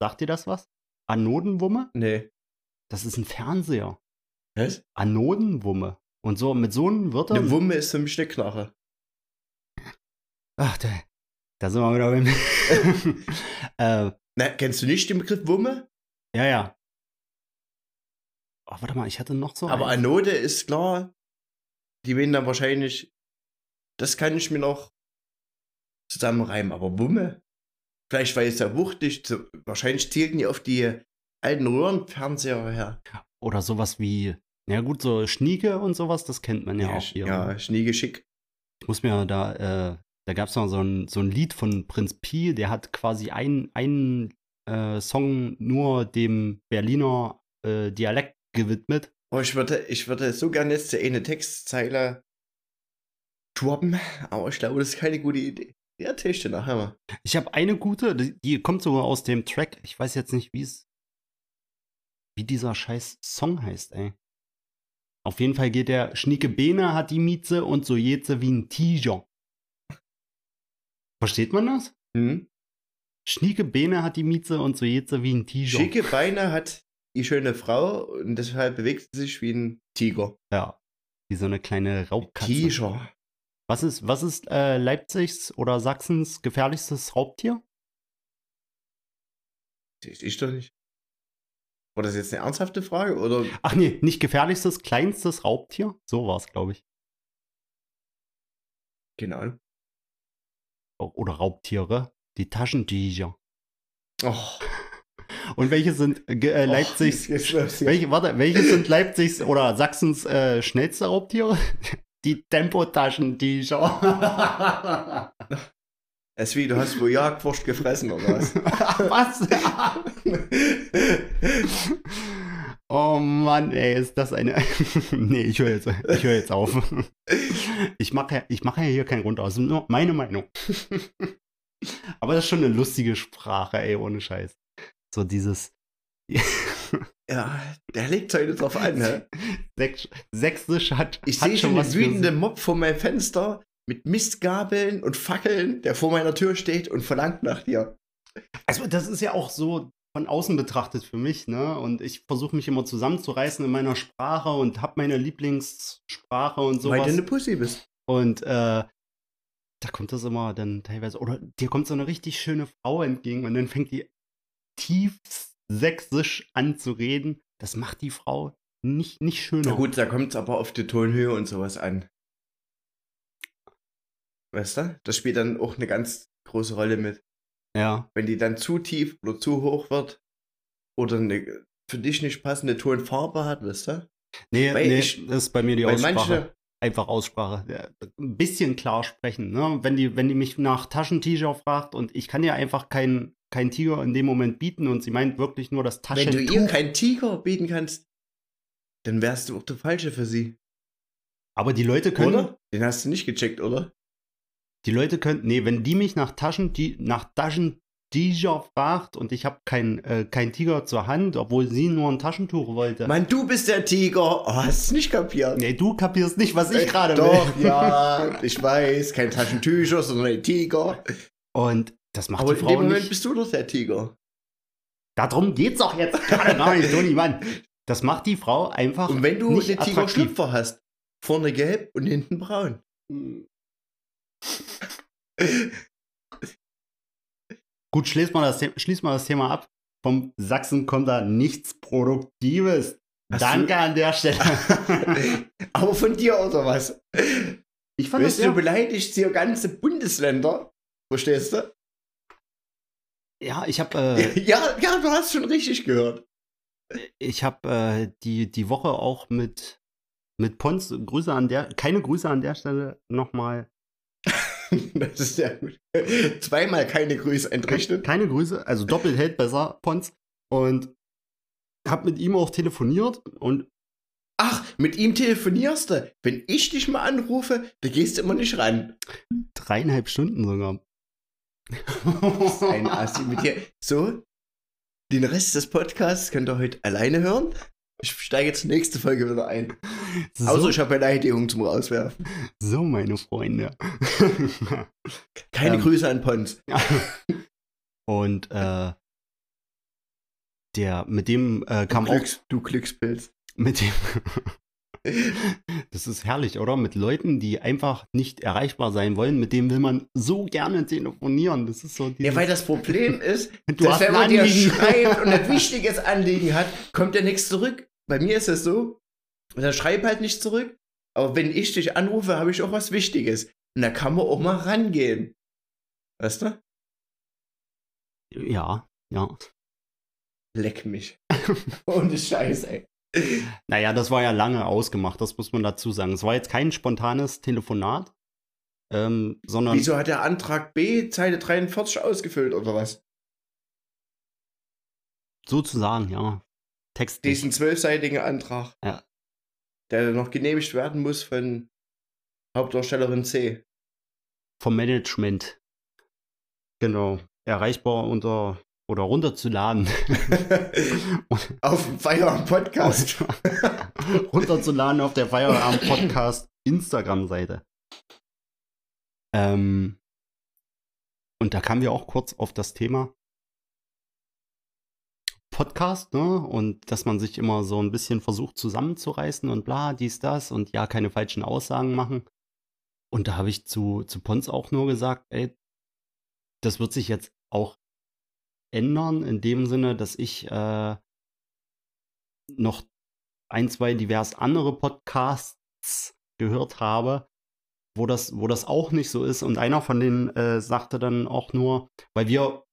Speaker 1: Sagt dir das was? Anodenwumme?
Speaker 2: Nee.
Speaker 1: Das ist ein Fernseher.
Speaker 2: Was?
Speaker 1: Anodenwumme. Und so mit so einem Wörtern.
Speaker 2: Eine Wumme ist für mich eine Knarre.
Speaker 1: Ach, da, da sind wir wieder beim. äh,
Speaker 2: Na, kennst du nicht den Begriff Wumme?
Speaker 1: ja, ja. Oh, warte mal, ich hatte noch so.
Speaker 2: Aber. Anode ist klar. Die werden dann wahrscheinlich. Das kann ich mir noch zusammenreimen. Aber Wumme? Vielleicht weil es ja wuchtig. So, wahrscheinlich zielten die auf die alten Röhrenfernseher her.
Speaker 1: Oder sowas wie. Ja, gut, so Schnieke und sowas, das kennt man ja, auch hier.
Speaker 2: ja Schniegeschick.
Speaker 1: Ich muss mir da, äh, da gab es noch so ein, so ein Lied von Prinz Pi, der hat quasi einen, einen äh, Song nur dem Berliner äh, Dialekt gewidmet.
Speaker 2: Oh, ich würde, ich würde so gerne jetzt die eine Textzeile droppen, aber ich glaube, das ist keine gute Idee. Ja, dir nachher mal.
Speaker 1: Ich habe eine gute, die, die kommt sogar aus dem Track. Ich weiß jetzt nicht, wie es, wie dieser scheiß Song heißt, ey. Auf jeden Fall geht der Schnieke Bene hat die Mieze und so jetze wie ein Tiger. Versteht man das?
Speaker 2: Hm?
Speaker 1: Schnieke Bene hat die Mieze und so jetze wie ein Tiger.
Speaker 2: Schicke Beine hat die schöne Frau und deshalb bewegt sie sich wie ein Tiger.
Speaker 1: Ja. Wie so eine kleine Raubkatze.
Speaker 2: Tiger.
Speaker 1: Was ist, was ist äh, Leipzigs oder Sachsens gefährlichstes Raubtier?
Speaker 2: Das ich doch nicht. War das jetzt eine ernsthafte Frage? Oder
Speaker 1: Ach nee, nicht gefährlichstes, kleinstes Raubtier? So war es, glaube ich.
Speaker 2: Ahnung.
Speaker 1: Oder Raubtiere. Die Taschentücher.
Speaker 2: Oh,
Speaker 1: Und welche sind äh, Leipzigs,
Speaker 2: Oh,
Speaker 1: welche, warte, welche sind Leipzigs oder Sachsens äh, schnellste Raubtiere? Die Tempotaschentücher.
Speaker 2: Es wie, du hast wohl Jagdwurst gefressen oder was?
Speaker 1: Was? Oh Mann, ey, ist das eine. nee, ich höre jetzt, ich hör jetzt auf. Ich mache ja, ich mache ja hier keinen Grund aus. Nur meine Meinung. Aber das ist schon eine lustige Sprache, ey, ohne Scheiß. So dieses.
Speaker 2: ja, der legt heute drauf an, ne?
Speaker 1: Sächs- Sächsisch hat,
Speaker 2: Ich sehe
Speaker 1: schon für
Speaker 2: wütenden Mob vor meinem Fenster mit Mistgabeln und Fackeln, der vor meiner Tür steht und verlangt nach dir.
Speaker 1: Also, das ist ja auch so von außen betrachtet für mich, ne? Und ich versuche mich immer zusammenzureißen in meiner Sprache und habe meine Lieblingssprache und
Speaker 2: Weil
Speaker 1: sowas.
Speaker 2: du eine Pussy bist.
Speaker 1: Und äh, da kommt das immer dann teilweise, oder dir kommt so eine richtig schöne Frau entgegen und dann fängt die tief sächsisch an zu reden. Das macht die Frau nicht, nicht schöner.
Speaker 2: Na gut, da kommt es aber auf die Tonhöhe und sowas an. Weißt du? Das spielt dann auch eine ganz große Rolle mit.
Speaker 1: Ja.
Speaker 2: Wenn die dann zu tief oder zu hoch wird oder eine für dich nicht passende Tonfarbe hat, weißt du?
Speaker 1: Nee,
Speaker 2: Weil
Speaker 1: nee,
Speaker 2: ich-
Speaker 1: das ist bei mir die Aussprache.
Speaker 2: manche,
Speaker 1: einfach Aussprache. Ja, Ein bisschen klar sprechen. Ne? Wenn, die, wenn die mich nach Taschentiger fragt und ich kann ihr einfach keinen kein Tiger in dem Moment bieten und sie meint wirklich nur das
Speaker 2: Wenn du ihr
Speaker 1: Taschentuch.
Speaker 2: keinen Tiger bieten kannst, dann wärst du auch der Falsche für sie.
Speaker 1: Aber die Leute können,
Speaker 2: Oder? Den hast du nicht gecheckt, oder?
Speaker 1: Die Leute können, nee, wenn die mich nach Taschen, die, nach Taschentiger fragt und ich habe kein, äh, kein Tiger zur Hand, obwohl sie nur ein Taschentuch wollte.
Speaker 2: Mann, du bist der Tiger. Oh, hast du nicht kapiert?
Speaker 1: nee, du kapierst nicht, was ich
Speaker 2: Äh,
Speaker 1: gerade
Speaker 2: Doch,
Speaker 1: will.
Speaker 2: ja, ich weiß. Kein Taschentücher, sondern ein Tiger.
Speaker 1: Und das macht
Speaker 2: Aber
Speaker 1: die
Speaker 2: in
Speaker 1: Frau
Speaker 2: dem Moment
Speaker 1: nicht.
Speaker 2: bist du doch der Tiger.
Speaker 1: Darum geht's doch jetzt gerade gar nicht, Toni, Mann. Das macht die Frau einfach
Speaker 2: Und wenn du
Speaker 1: nicht
Speaker 2: eine
Speaker 1: attraktiv.
Speaker 2: Tigerschlüpfer hast, vorne gelb und hinten braun.
Speaker 1: Gut, schließ mal, das, schließ mal das Thema ab. Vom Sachsen kommt da nichts Produktives.
Speaker 2: Hast
Speaker 1: Danke
Speaker 2: du-
Speaker 1: an der Stelle.
Speaker 2: Aber von dir oder was?
Speaker 1: ich fand das
Speaker 2: Weißt du, du beleidigst hier ganze Bundesländer. Verstehst du?
Speaker 1: ja, ich habe äh,
Speaker 2: Ja, ja, du hast schon richtig gehört.
Speaker 1: ich habe äh, die, die Woche auch mit, mit Pons, Grüße an der, keine Grüße an der Stelle nochmal,
Speaker 2: Das ist ja gut. Zweimal keine Grüße entrichtet.
Speaker 1: keine Grüße, also doppelt hält besser, Pons. Und habe mit ihm auch telefoniert und
Speaker 2: Ach, mit ihm telefonierst du. Wenn ich dich mal anrufe, da gehst du immer nicht ran.
Speaker 1: dreieinhalb Stunden sogar.
Speaker 2: Ein Assi mit dir. So, den Rest des Podcasts könnt ihr heute alleine hören. Ich steige jetzt nächste Folge wieder ein.
Speaker 1: so,
Speaker 2: Außer ich habe Beleidigung zum Rauswerfen.
Speaker 1: so, meine Freunde.
Speaker 2: Keine
Speaker 1: Ähm.
Speaker 2: Grüße an Pons.
Speaker 1: Und äh, der, mit dem äh, kam
Speaker 2: du,
Speaker 1: auch,
Speaker 2: Glücks, du Glückspilz.
Speaker 1: mit dem, das ist herrlich, oder? Mit Leuten, die einfach nicht erreichbar sein wollen, mit denen will man so gerne telefonieren. Das ist so
Speaker 2: Ja, weil das Problem ist,
Speaker 1: du
Speaker 2: dass wenn man dir schreibt und ein wichtiges Anliegen hat, kommt ja nichts zurück. Bei mir ist es so, dann schreib halt nicht zurück. Aber wenn ich dich anrufe, habe ich auch was Wichtiges. Und da kann man auch mal rangehen. Weißt du?
Speaker 1: Ja, ja.
Speaker 2: Leck mich. Ohne Scheiß, ey.
Speaker 1: Naja, das war ja lange ausgemacht, das muss man dazu sagen. Es war jetzt kein spontanes Telefonat, ähm, sondern
Speaker 2: Wieso hat der Antrag B Zeile 43 ausgefüllt oder was?
Speaker 1: sozusagen, ja. Textlich.
Speaker 2: Diesen zwölfseitigen Antrag.
Speaker 1: Ja.
Speaker 2: Der noch genehmigt werden muss von Hauptdarstellerin C.
Speaker 1: vom Management. Genau. Erreichbar unter oder runterzuladen.
Speaker 2: Auf dem Feierabend-Podcast.
Speaker 1: runterzuladen auf der Feierabend Podcast Instagram-Seite. Ähm, und da kamen wir auch kurz auf das Thema Podcast, ne? Und dass man sich immer so ein bisschen versucht zusammenzureißen und bla, dies, das und ja, keine falschen Aussagen machen. Und da habe ich zu, zu Pons auch nur gesagt, ey, das wird sich jetzt auch ändern, in dem Sinne, dass ich äh, noch ein, zwei divers andere Podcasts gehört habe, wo das, wo das auch nicht so ist. Und einer von denen äh, sagte dann auch nur, weil wir,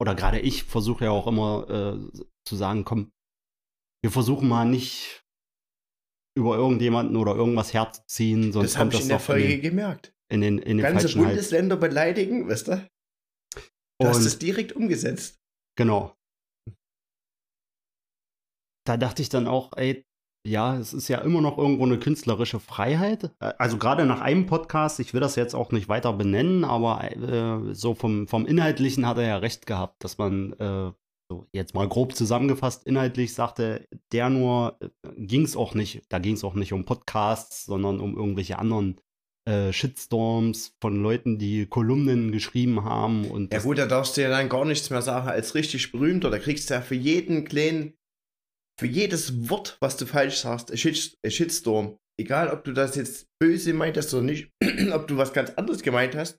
Speaker 1: oder gerade ich versuche ja auch immer äh, zu sagen, komm, wir versuchen mal nicht über irgendjemanden oder irgendwas herzuziehen, sonst
Speaker 2: Das
Speaker 1: kommt das
Speaker 2: in der Folge
Speaker 1: in den,
Speaker 2: gemerkt.
Speaker 1: in den, in den
Speaker 2: Ganze. Bundesländer beleidigen, weißt du? Du hast
Speaker 1: Und-
Speaker 2: es direkt umgesetzt.
Speaker 1: Genau. Da dachte ich dann auch, ey, ja, es ist ja immer noch irgendwo eine künstlerische Freiheit. Äh, Also gerade nach einem Podcast, ich will das jetzt auch nicht weiter benennen, aber äh, so vom, vom Inhaltlichen hat er ja recht gehabt, dass man, äh, so jetzt mal grob zusammengefasst, inhaltlich sagte, der nur, äh, ging es auch nicht, da ging es auch nicht um Podcasts, sondern um irgendwelche anderen äh, Shitstorms von Leuten, die Kolumnen geschrieben haben und
Speaker 2: Ja gut, da darfst du ja dann gar nichts mehr sagen als richtig berühmter. Da kriegst du ja für jeden kleinen, für jedes Wort, was du falsch sagst, ein Shit- ein Shitstorm. Egal, ob du das jetzt böse meintest oder nicht, ob du was ganz anderes gemeint hast,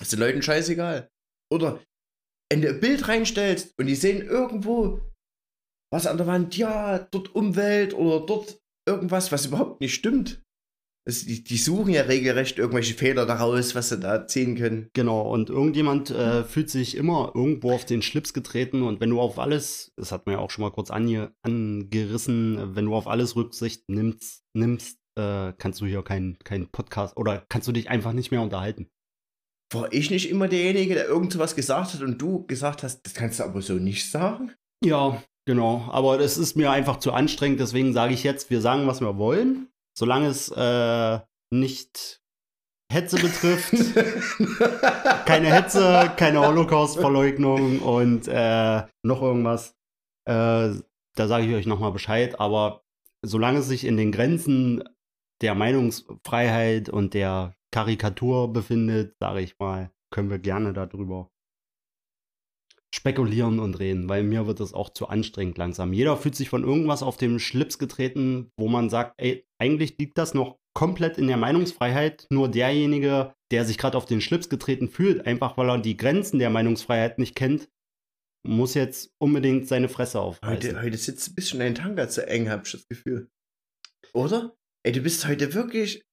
Speaker 2: ist den Leuten scheißegal. Oder wenn du ein Bild reinstellst und die sehen irgendwo was an der Wand, ja, dort Umwelt oder dort irgendwas, was überhaupt nicht stimmt. Das, die, die suchen ja regelrecht irgendwelche Fehler daraus, was sie da ziehen können.
Speaker 1: Genau, und irgendjemand äh, fühlt sich immer irgendwo auf den Schlips getreten und wenn du auf alles, das hat man ja auch schon mal kurz ange angerissen, wenn du auf alles Rücksicht nimmst, nimmst, äh, kannst du hier keinen kein Podcast oder kannst du dich einfach nicht mehr unterhalten.
Speaker 2: War ich nicht immer derjenige, der irgend sowas gesagt hat und du gesagt hast, das kannst du aber so nicht sagen?
Speaker 1: Ja, genau. Aber das ist mir einfach zu anstrengend, deswegen sage ich jetzt, wir sagen, was wir wollen. Solange es äh, nicht Hetze betrifft. keine Hetze, keine Holocaust-Verleugnung und äh, noch irgendwas. Äh, da sage ich euch nochmal Bescheid. Aber solange es sich in den Grenzen der Meinungsfreiheit und der Karikatur befindet, sage ich mal, können wir gerne darüber spekulieren und reden, weil mir wird das auch zu anstrengend langsam. Jeder fühlt sich von irgendwas auf den Schlips getreten, wo man sagt, ey, eigentlich liegt das noch komplett in der Meinungsfreiheit. Nur derjenige, der sich gerade auf den Schlips getreten fühlt, einfach weil er die Grenzen der Meinungsfreiheit nicht kennt, muss jetzt unbedingt seine Fresse aufreißen.
Speaker 2: Heute, heute sitzt ein bisschen dein Tanga zu eng, hab ich das Gefühl. Oder? Ey, du bist heute wirklich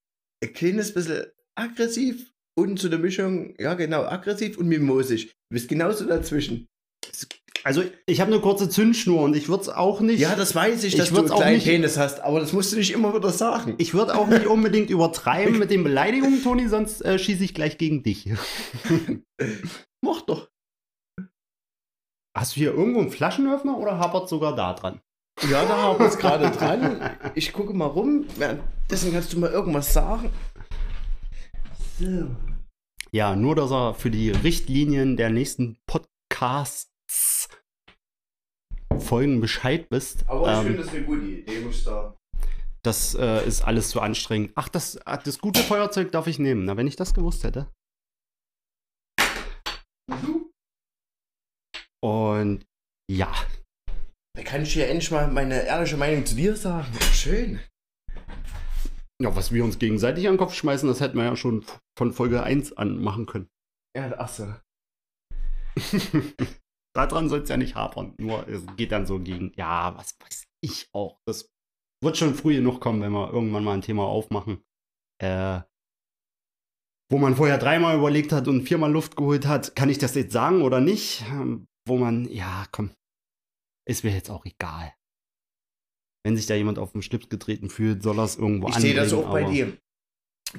Speaker 2: ein kleines bisschen aggressiv und zu der Mischung, ja genau, aggressiv und mimosig. Du bist genauso dazwischen.
Speaker 1: Also, ich habe eine kurze Zündschnur und ich würde es auch nicht.
Speaker 2: Ja, das weiß ich,
Speaker 1: Ich
Speaker 2: dass du
Speaker 1: würd's
Speaker 2: einen
Speaker 1: auch
Speaker 2: kleinen
Speaker 1: nicht-
Speaker 2: Penis hast, aber das musst du nicht immer wieder sagen.
Speaker 1: Ich würde auch nicht unbedingt übertreiben mit den Beleidigungen, Toni, sonst äh, schieße ich gleich gegen dich.
Speaker 2: Mach doch.
Speaker 1: Hast du hier irgendwo einen Flaschenöffner oder hapert sogar da dran?
Speaker 2: Ja, da wir es gerade dran. Ich gucke mal rum. Währenddessen kannst du mal irgendwas sagen.
Speaker 1: Ja, nur, dass er für die Richtlinien der nächsten Podcasts Folgen Bescheid wisst. Ähm,
Speaker 2: das eine gute Idee, muss da.
Speaker 1: das äh, ist alles zu anstrengend. Ach, das, ah, das gute Feuerzeug darf ich nehmen. Na, wenn ich das gewusst hätte. Und ja,
Speaker 2: Da kann ich ja endlich mal meine ehrliche Meinung zu dir sagen. Schön.
Speaker 1: Ja, was wir uns gegenseitig an den Kopf schmeißen, das hätten wir ja schon von Folge 1 an machen können.
Speaker 2: Ja, ach so.
Speaker 1: Daran soll es ja nicht hapern. Nur es geht dann so gegen, ja, was weiß ich auch. Das wird schon früh genug kommen, wenn wir irgendwann mal ein Thema aufmachen. Äh, wo man vorher dreimal überlegt hat und viermal Luft geholt hat, kann ich das jetzt sagen oder nicht? Ähm, Wo man, ja, komm, ist mir jetzt auch egal. Wenn sich da jemand auf den Schlips getreten fühlt, soll es irgendwo
Speaker 2: Ich sehe das
Speaker 1: anbringen,
Speaker 2: auch bei dir.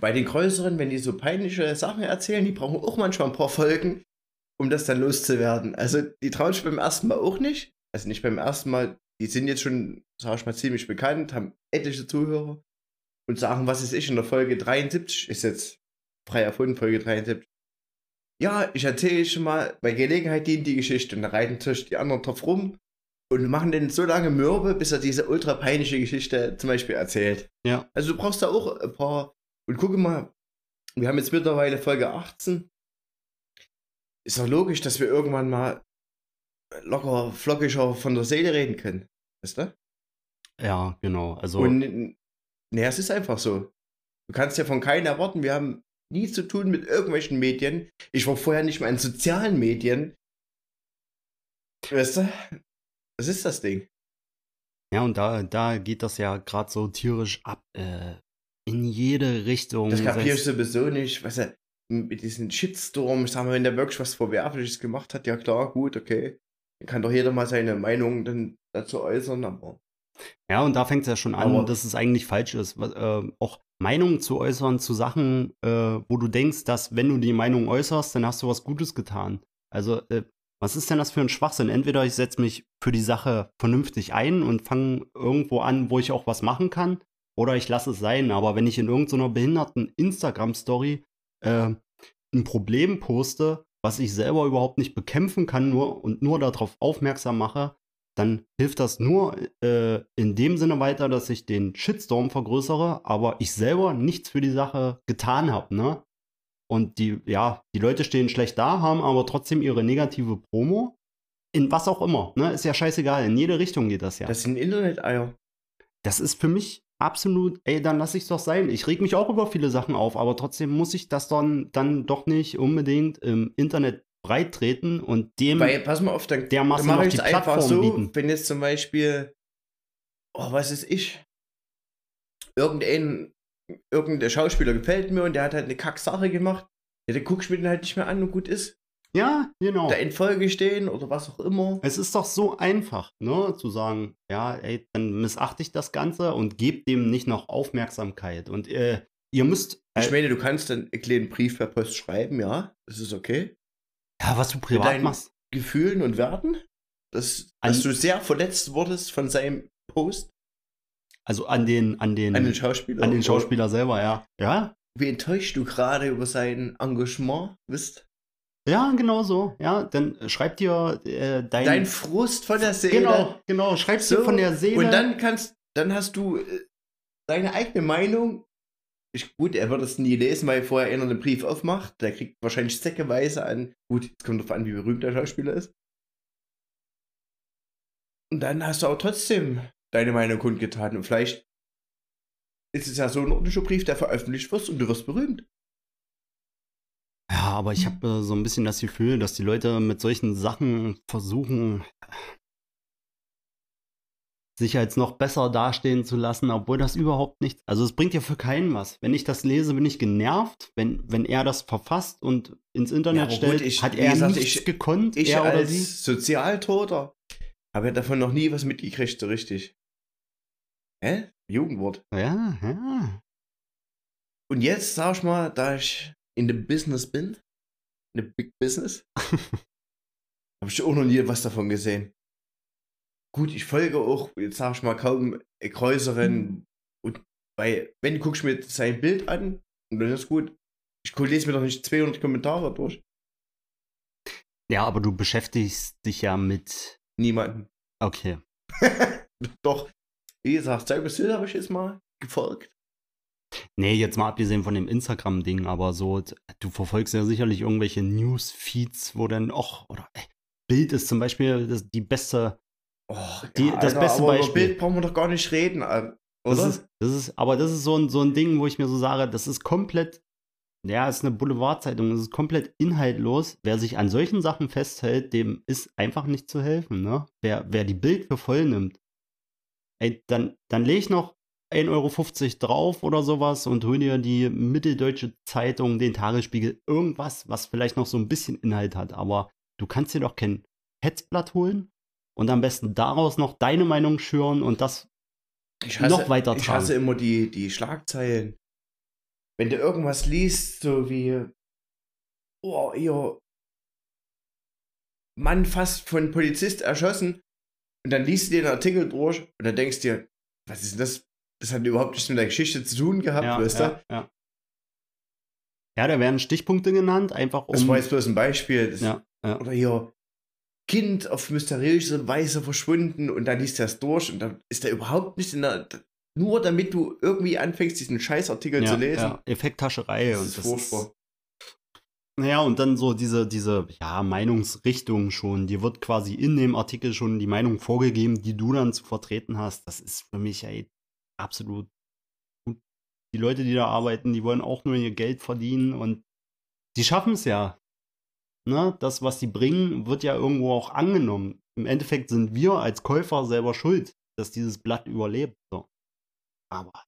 Speaker 2: Bei den Größeren, wenn die so peinliche Sachen erzählen, die brauchen auch manchmal ein paar Folgen, um das dann loszuwerden. Also die trauen sich beim ersten Mal auch nicht. Also nicht beim ersten Mal, die sind jetzt schon, sag ich mal, ziemlich bekannt, haben etliche Zuhörer und sagen, was ist ich in der Folge 73, ist jetzt frei erfunden, Folge 73. Ja, ich erzähle schon mal, bei Gelegenheit dient die Geschichte und da reiten natürlich die anderen drauf rum und machen den so lange mürbe, bis er diese ultra peinliche Geschichte zum Beispiel erzählt.
Speaker 1: Ja,
Speaker 2: Also du brauchst da auch ein paar. Und gucke mal, wir haben jetzt mittlerweile Folge 18. Ist doch logisch, dass wir irgendwann mal locker, flockiger von der Seele reden können. Weißt du?
Speaker 1: ja, genau. Also,
Speaker 2: Und naja, es ist einfach so. Du kannst ja von keinem erwarten, wir haben nie zu tun mit irgendwelchen Medien. Ich war vorher nicht mal in sozialen Medien. Weißt du? Was ist das Ding?
Speaker 1: Ja, und da, da geht das ja gerade so tierisch ab. Äh, in jede Richtung.
Speaker 2: Das kapiere ich
Speaker 1: Sei-
Speaker 2: sowieso nicht. Weißt du, mit diesen Shitstorm, sagen wir, wenn der wirklich was Verwerfliches gemacht hat, ja klar, gut, okay. Dann kann doch jeder mal seine Meinung dann dazu äußern, aber.
Speaker 1: Ja, und da fängt es ja schon an,
Speaker 2: Aber-
Speaker 1: dass es eigentlich falsch ist. Äh, auch Meinungen zu äußern zu Sachen, äh, wo du denkst, dass wenn du die Meinung äußerst, dann hast du was Gutes getan. Also, äh, was ist denn das für ein Schwachsinn? Entweder ich setze mich für die Sache vernünftig ein und fange irgendwo an, wo ich auch was machen kann, oder ich lasse es sein. Aber wenn ich in irgendeiner behinderten Instagram-Story äh, ein Problem poste, was ich selber überhaupt nicht bekämpfen kann, nur und nur darauf aufmerksam mache, dann hilft das nur äh, in dem Sinne weiter, dass ich den Shitstorm vergrößere, aber ich selber nichts für die Sache getan habe, ne? Und die, ja, die Leute stehen schlecht da, haben aber trotzdem ihre negative Promo. In was auch immer, ne? Ist ja scheißegal. In jede Richtung geht das ja.
Speaker 2: Das sind Internet-Eier.
Speaker 1: Das ist für mich absolut, ey, dann lass ich's doch sein. Ich reg mich auch über viele Sachen auf, aber trotzdem muss ich das dann, dann doch nicht unbedingt im Internet breit treten und dem.
Speaker 2: Weil, pass mal auf, dann,
Speaker 1: dermaßen
Speaker 2: dann mache ich es
Speaker 1: die
Speaker 2: einfach so,
Speaker 1: bieten.
Speaker 2: wenn jetzt zum Beispiel, oh, was ist ich? Irgendein, irgendein Schauspieler gefällt mir und der hat halt eine Kack-Sache gemacht. Ja, dann guck ich mir den halt nicht mehr an und gut ist.
Speaker 1: Ja, genau.
Speaker 2: der Endfolge stehen oder was auch immer.
Speaker 1: Es ist doch so einfach, ne, zu sagen, ja, ey, dann missachte ich das Ganze und gebt dem nicht noch Aufmerksamkeit. Und äh, ihr müsst.
Speaker 2: Ich
Speaker 1: Äh,
Speaker 2: meine, du kannst dann einen kleinen Brief per Post schreiben, ja, das ist okay.
Speaker 1: ja, was du
Speaker 2: Mit
Speaker 1: privat
Speaker 2: deinen
Speaker 1: machst.
Speaker 2: Gefühlen und Werten, dass,
Speaker 1: An-
Speaker 2: dass du sehr verletzt wurdest von seinem Post
Speaker 1: Also an den, an den,
Speaker 2: an den Schauspieler.
Speaker 1: an den Schauspieler selber, ja. Ja,
Speaker 2: Wie enttäuscht du gerade über sein Engagement bist?
Speaker 1: ja, genau so. Ja, dann schreib dir äh, dein.
Speaker 2: Dein Frust von der Seele.
Speaker 1: genau, genau. Schreibst dir
Speaker 2: So,
Speaker 1: von der Seele.
Speaker 2: Und dann kannst, dann hast du äh, deine eigene Meinung. Ich, gut, er wird es nie lesen, weil vorher einer einen Brief aufmacht. Der kriegt wahrscheinlich säckeweise an. Gut, es kommt darauf an, wie berühmt der Schauspieler ist. Und dann hast du auch trotzdem deine Meinung kundgetan. Und vielleicht ist es ja so ein ordentlicher Brief, der veröffentlicht wird und du wirst berühmt.
Speaker 1: Ja, aber ich habe äh, so ein bisschen das Gefühl, dass die Leute mit solchen Sachen versuchen, sich als noch besser dastehen zu lassen, obwohl das überhaupt nichts. Also es bringt ja für keinen was. Wenn ich das lese, bin ich genervt. Wenn, wenn er das verfasst und ins Internet
Speaker 2: aber
Speaker 1: stellt,
Speaker 2: gut, ich-
Speaker 1: hat er
Speaker 2: gesagt,
Speaker 1: nichts
Speaker 2: ich-
Speaker 1: gekonnt,
Speaker 2: Ich
Speaker 1: er
Speaker 2: als. Sozialtoter habe ja davon noch nie was mitgekriegt, so richtig. Hä? Jugendwort.
Speaker 1: Ja, ja.
Speaker 2: Und jetzt sag ich mal, da ich in dem Business bin, in dem Big Business, habe ich auch noch nie was davon gesehen. Gut, ich folge auch, jetzt sag ich mal, kaum größeren. Und bei, wenn guckst du mir sein Bild an, und dann ist gut. Ich lese mir doch nicht 200 Kommentare durch.
Speaker 1: Ja, aber du beschäftigst dich ja mit.
Speaker 2: Niemanden.
Speaker 1: Okay.
Speaker 2: doch, wie gesagt, Cypress Hill habe ich jetzt mal gefolgt.
Speaker 1: Nee, jetzt mal abgesehen von dem Instagram-Ding, aber so, du verfolgst ja sicherlich irgendwelche News-Feeds, wo dann, och, oder ey, Bild ist zum Beispiel das, die beste,
Speaker 2: Oh,
Speaker 1: Die- das beste
Speaker 2: aber über
Speaker 1: Beispiel.
Speaker 2: Bild brauchen wir doch gar nicht reden, äh,
Speaker 1: Das ist, das ist, aber das ist so ein, so ein Ding, wo ich mir so sage, das ist komplett, ja, es ist eine Boulevardzeitung, das ist komplett inhaltlos. Wer sich an solchen Sachen festhält, dem ist einfach nicht zu helfen, ne? Wer, wer die Bild für voll nimmt, ey, dann, dann lege ich noch 1,50 Euro drauf oder sowas und hol dir die Mitteldeutsche Zeitung, den Tagesspiegel, irgendwas, was vielleicht noch so ein bisschen Inhalt hat, aber du kannst dir doch kein Hetzblatt holen und am besten daraus noch deine Meinung schüren und das
Speaker 2: ich
Speaker 1: noch weiter
Speaker 2: Ich
Speaker 1: tragen.
Speaker 2: hasse immer die, die Schlagzeilen. Wenn du irgendwas liest, so wie, oh, ihr Mann fast von Polizist erschossen, und dann liest du den Artikel durch und dann denkst du dir, was ist denn das? Das hat überhaupt nichts mit der Geschichte zu tun gehabt,
Speaker 1: ja,
Speaker 2: weißt du?
Speaker 1: ja, ja. da werden Stichpunkte genannt, einfach um.
Speaker 2: Das war jetzt bloß ein Beispiel. Das,
Speaker 1: ja, ja.
Speaker 2: Oder hier, Kind auf mysteriöse Weise verschwunden und dann liest er es durch und dann ist er überhaupt nicht in der. Nur damit du irgendwie anfängst, diesen Scheißartikel
Speaker 1: ja,
Speaker 2: zu lesen.
Speaker 1: Ja, Effekttascherei.
Speaker 2: Das
Speaker 1: und
Speaker 2: ist
Speaker 1: Naja, und dann so diese, diese, ja, Meinungsrichtung schon. Dir wird quasi in dem Artikel schon die Meinung vorgegeben, die du dann zu vertreten hast. Das ist für mich ey, absolut gut. Die Leute, die da arbeiten, die wollen auch nur ihr Geld verdienen und die schaffen es ja. Ne? Das, was sie bringen, wird ja irgendwo auch angenommen. Im Endeffekt sind wir als Käufer selber schuld, dass dieses Blatt überlebt. So. Aber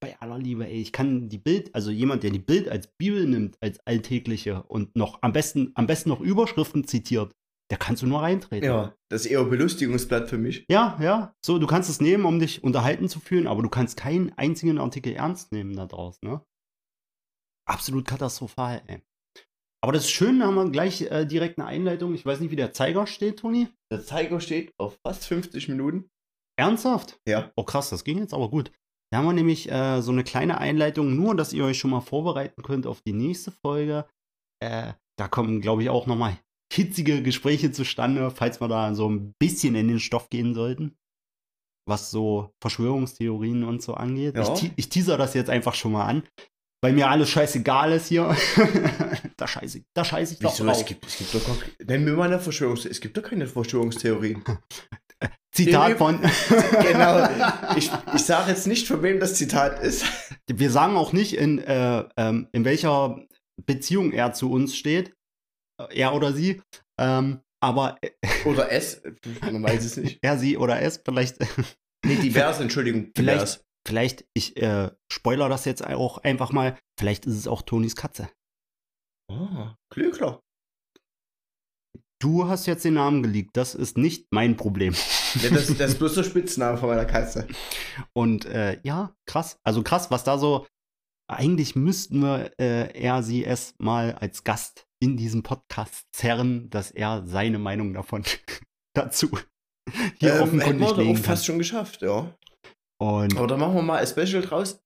Speaker 1: bei aller Liebe, ey, ich kann die Bild, also jemand, der die Bild als Bibel nimmt, als alltägliche und noch am besten, am besten noch Überschriften zitiert, der kannst du nur reintreten.
Speaker 2: Ja, das ist eher ein Belustigungsblatt für mich.
Speaker 1: Ja, ja. So, du kannst es nehmen, um dich unterhalten zu fühlen, aber du kannst keinen einzigen Artikel ernst nehmen da draus, ne? Absolut katastrophal, ey. Aber das ist schön, da haben wir gleich äh, direkt eine Einleitung. Ich weiß nicht, wie der Zeiger steht, Toni.
Speaker 2: Der Zeiger steht auf fast 50 Minuten.
Speaker 1: Ernsthaft?
Speaker 2: Ja.
Speaker 1: Oh krass, das ging jetzt aber gut. Da haben wir nämlich äh, so eine kleine Einleitung, nur dass ihr euch schon mal vorbereiten könnt auf die nächste Folge. Äh, da kommen, glaube ich, auch nochmal hitzige Gespräche zustande, falls wir da so ein bisschen in den Stoff gehen sollten. Was so Verschwörungstheorien und so angeht.
Speaker 2: Ja.
Speaker 1: Ich, ich teaser das jetzt einfach schon mal an. Weil mir alles scheißegal ist hier. da scheiße, da scheiße ich doch
Speaker 2: Wieso?
Speaker 1: drauf.
Speaker 2: Es gibt, es gibt doch nenn mir mal eine Verschwörungstheorie. Es gibt doch keine Verschwörungstheorien.
Speaker 1: Zitat von.
Speaker 2: genau. Ich, ich sage jetzt nicht, von wem das Zitat ist.
Speaker 1: Wir sagen auch nicht, in, äh, ähm, in welcher Beziehung er zu uns steht. Äh, Er oder sie. Ähm, aber
Speaker 2: Oder es. Man weiß es nicht.
Speaker 1: er, sie oder es, vielleicht,
Speaker 2: Nee, divers, Entschuldigung.
Speaker 1: Vielleicht-
Speaker 2: Divers.
Speaker 1: vielleicht, ich äh, spoiler das jetzt auch einfach mal, vielleicht ist es auch Tonis Katze.
Speaker 2: Ah, Klöckler.
Speaker 1: du hast jetzt den Namen geleakt. Das ist nicht mein Problem.
Speaker 2: Ja, das, das ist bloß der Spitzname von meiner Katze.
Speaker 1: Und äh, ja, krass. Also krass, was da so. Eigentlich müssten wir äh, er sie es mal als Gast in diesem Podcast zerren, dass er seine Meinung davon dazu hier
Speaker 2: Ähm, hätten
Speaker 1: offenkundig
Speaker 2: wir doch
Speaker 1: legen
Speaker 2: fast schon geschafft, ja.
Speaker 1: Und
Speaker 2: Aber da machen wir mal ein Special draus.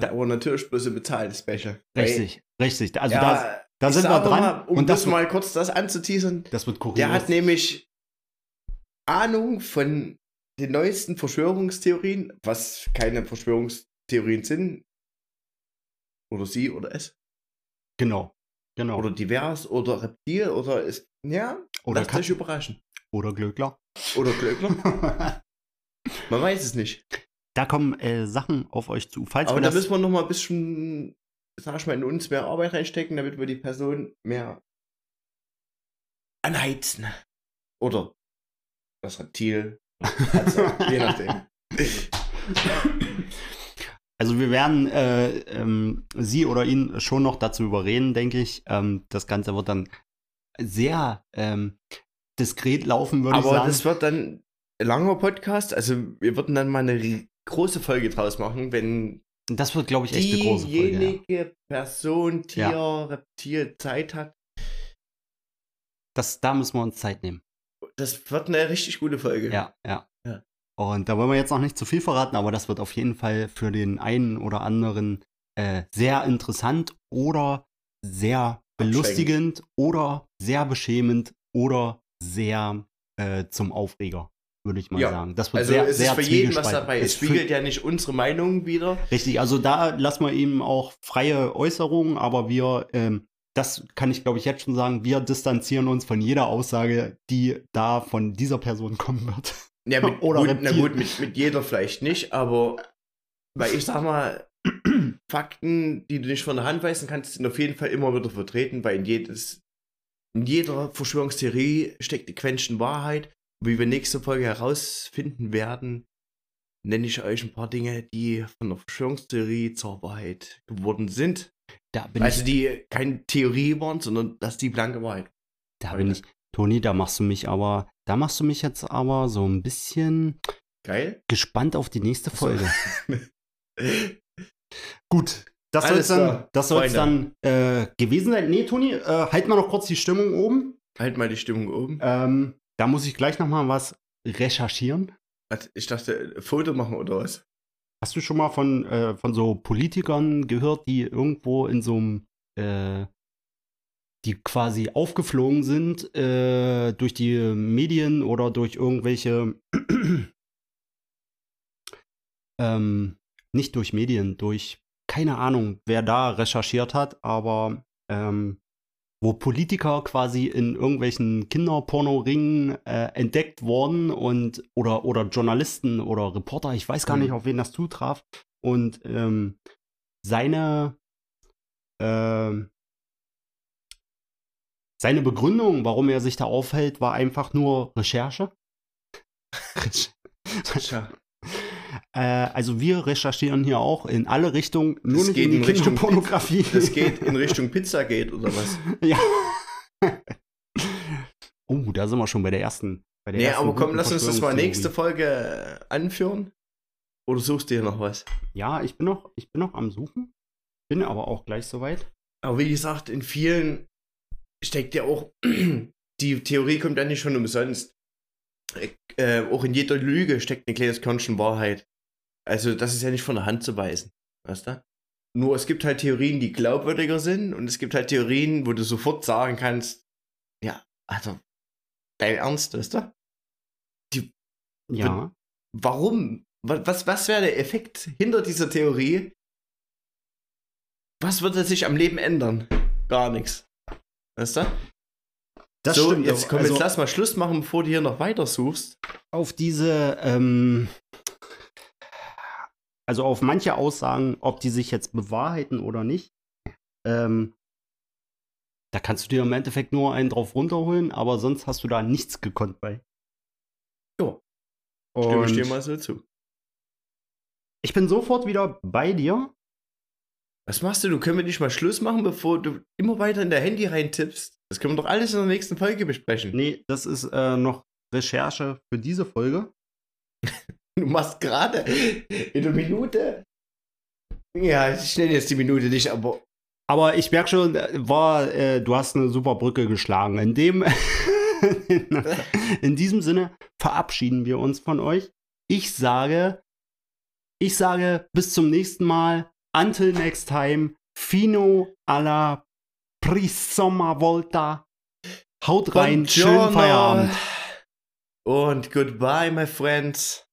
Speaker 2: Da aber natürlich bloß ein bezahltes Special.
Speaker 1: richtig, richtig. Also
Speaker 2: ja,
Speaker 1: da, da sind wir dran.
Speaker 2: Mal, um
Speaker 1: und das,
Speaker 2: das mal kurz das anzuteasern.
Speaker 1: das wird kurios.
Speaker 2: Der hat nämlich Ahnung von den neuesten Verschwörungstheorien, was keine Verschwörungstheorien sind. Oder sie oder es.
Speaker 1: Genau. Genau.
Speaker 2: Oder divers oder Reptil oder ist. Ja,
Speaker 1: Oder,
Speaker 2: lasst euch
Speaker 1: Kat
Speaker 2: überraschen.
Speaker 1: oder Glöckler.
Speaker 2: Oder Glöckler. Man weiß es nicht.
Speaker 1: da kommen äh, Sachen auf euch zu. Falls
Speaker 2: Aber da
Speaker 1: das,
Speaker 2: müssen wir noch mal ein bisschen, sag ich mal, in uns mehr Arbeit reinstecken, damit wir die Person mehr anheizen. Oder das Reptil. Also, je nachdem.
Speaker 1: Also wir werden äh, ähm, sie oder ihn schon noch dazu überreden, denke ich. Ähm, das Ganze wird dann sehr ähm, diskret laufen, würde ich
Speaker 2: Aber
Speaker 1: sagen.
Speaker 2: das wird dann ein langer Podcast. Also, wir würden dann mal eine große Folge draus machen, wenn
Speaker 1: Das wird, glaube ich, echt eine große Folge. Ja.
Speaker 2: diejenige Person, Tier,
Speaker 1: Ja.
Speaker 2: Reptil Zeit hat.
Speaker 1: Das, da müssen wir uns Zeit nehmen.
Speaker 2: Das wird eine richtig gute Folge.
Speaker 1: Ja, ja.
Speaker 2: Ja.
Speaker 1: Und da wollen wir jetzt noch nicht zu viel verraten, aber das wird auf jeden Fall für den einen oder anderen äh, sehr interessant oder sehr belustigend oder sehr beschämend oder sehr äh, zum Aufreger, würde ich mal
Speaker 2: Ja.
Speaker 1: sagen. Das wird
Speaker 2: Also,
Speaker 1: sehr,
Speaker 2: es
Speaker 1: sehr
Speaker 2: ist für jeden was dabei. Es
Speaker 1: Es
Speaker 2: spiegelt ja nicht unsere Meinung wieder.
Speaker 1: Richtig, also da lassen wir ihm auch freie Äußerungen, aber wir, ähm, das kann ich glaube ich jetzt schon sagen, wir distanzieren uns von jeder Aussage, die da von dieser Person kommen wird.
Speaker 2: Ja, mit,
Speaker 1: Oder
Speaker 2: gut, na gut, mit, mit jeder vielleicht nicht, aber weil ich sag mal, Fakten, die du nicht von der Hand weisen kannst, sind auf jeden Fall immer wieder vertreten, weil in, jedes, in jeder Verschwörungstheorie steckt die Quäntchen Wahrheit. Wie wir nächste Folge herausfinden werden, nenne ich euch ein paar Dinge, die von der Verschwörungstheorie zur Wahrheit geworden sind.
Speaker 1: Da bin
Speaker 2: Also
Speaker 1: ich,
Speaker 2: die keine Theorie waren, sondern dass die blanke Wahrheit.
Speaker 1: da bin ich, Toni, da machst du mich aber, da machst du mich jetzt aber so ein bisschen
Speaker 2: Geil?
Speaker 1: gespannt auf die nächste. Folge. Gut, das soll
Speaker 2: Alles
Speaker 1: dann, das soll's dann äh, gewesen sein. Nee, Toni, äh, halt mal noch kurz die Stimmung oben.
Speaker 2: halt mal die Stimmung oben.
Speaker 1: Ähm, da muss ich gleich noch mal was recherchieren.
Speaker 2: Ich dachte, Foto machen oder was?
Speaker 1: Hast du schon mal von, äh, von so Politikern gehört, die irgendwo in so einem, äh, die quasi aufgeflogen sind äh, durch die Medien oder durch irgendwelche, ähm, nicht durch Medien, durch, keine Ahnung, wer da recherchiert hat, aber ähm, wo Politiker quasi in irgendwelchen Kinderpornoringen äh, entdeckt wurden und oder oder Journalisten oder Reporter, ich weiß gar
Speaker 2: Mhm.
Speaker 1: nicht, auf wen das zutraf. Und ähm, seine ähm, seine Begründung, warum er sich da aufhält, war einfach nur Recherche.
Speaker 2: Tja.
Speaker 1: Äh, also wir recherchieren hier auch in alle Richtungen, nur
Speaker 2: Das
Speaker 1: nicht
Speaker 2: geht
Speaker 1: in die
Speaker 2: in Richtung
Speaker 1: Kinderpornografie.
Speaker 2: Das geht in Richtung Pizzagate oder was?
Speaker 1: Ja. oh, da sind wir schon bei der ersten. Bei der
Speaker 2: Nee,
Speaker 1: ersten
Speaker 2: aber komm, lass uns das mal nächste Folge äh, anführen. Oder suchst du hier noch was?
Speaker 1: Ja, ich bin noch, ich bin noch am Suchen. Bin aber auch gleich soweit.
Speaker 2: Aber wie gesagt, in vielen steckt ja auch, die Theorie kommt ja nicht schon umsonst. Äh, auch in jeder Lüge steckt ein kleines Körnchen Wahrheit. Also das ist ja nicht von der Hand zu weisen. Weißt du? Nur es gibt halt Theorien, die glaubwürdiger sind und es gibt halt Theorien, wo du sofort sagen kannst, ja, also, dein Ernst, weißt du?
Speaker 1: Ja.
Speaker 2: Warum? Was, was, was wäre der Effekt hinter dieser Theorie? Was würde sich am Leben ändern? Gar nichts. Weißt du?
Speaker 1: Das
Speaker 2: so,
Speaker 1: stimmt.
Speaker 2: jetzt komm,
Speaker 1: also
Speaker 2: jetzt lass mal Schluss machen, bevor du hier noch weiter suchst.
Speaker 1: auf diese, ähm, also auf manche Aussagen, ob die sich jetzt bewahrheiten oder nicht, ähm, da kannst du dir im Endeffekt nur einen drauf runterholen, aber sonst hast du da nichts gekonnt bei.
Speaker 2: Jo, stimme ich dir mal so zu.
Speaker 1: ich bin sofort wieder bei dir.
Speaker 2: Was machst du? Du können wir nicht mal Schluss machen, bevor du immer weiter in dein Handy reintippst. Das können wir doch alles in der nächsten Folge besprechen.
Speaker 1: Nee, das ist äh, noch Recherche für diese Folge.
Speaker 2: Du machst gerade in der Minute. Ja, ich nenne jetzt die Minute nicht, aber.
Speaker 1: Aber ich merke schon, äh, war, äh, du hast eine super Brücke geschlagen. In dem, in diesem Sinne verabschieden wir uns von euch. Ich sage, ich sage bis zum nächsten Mal. Until next time. Fino alla Prisoma Volta. Haut rein. Schönen
Speaker 2: Buongiorno.
Speaker 1: Feierabend.
Speaker 2: Und goodbye, my friends.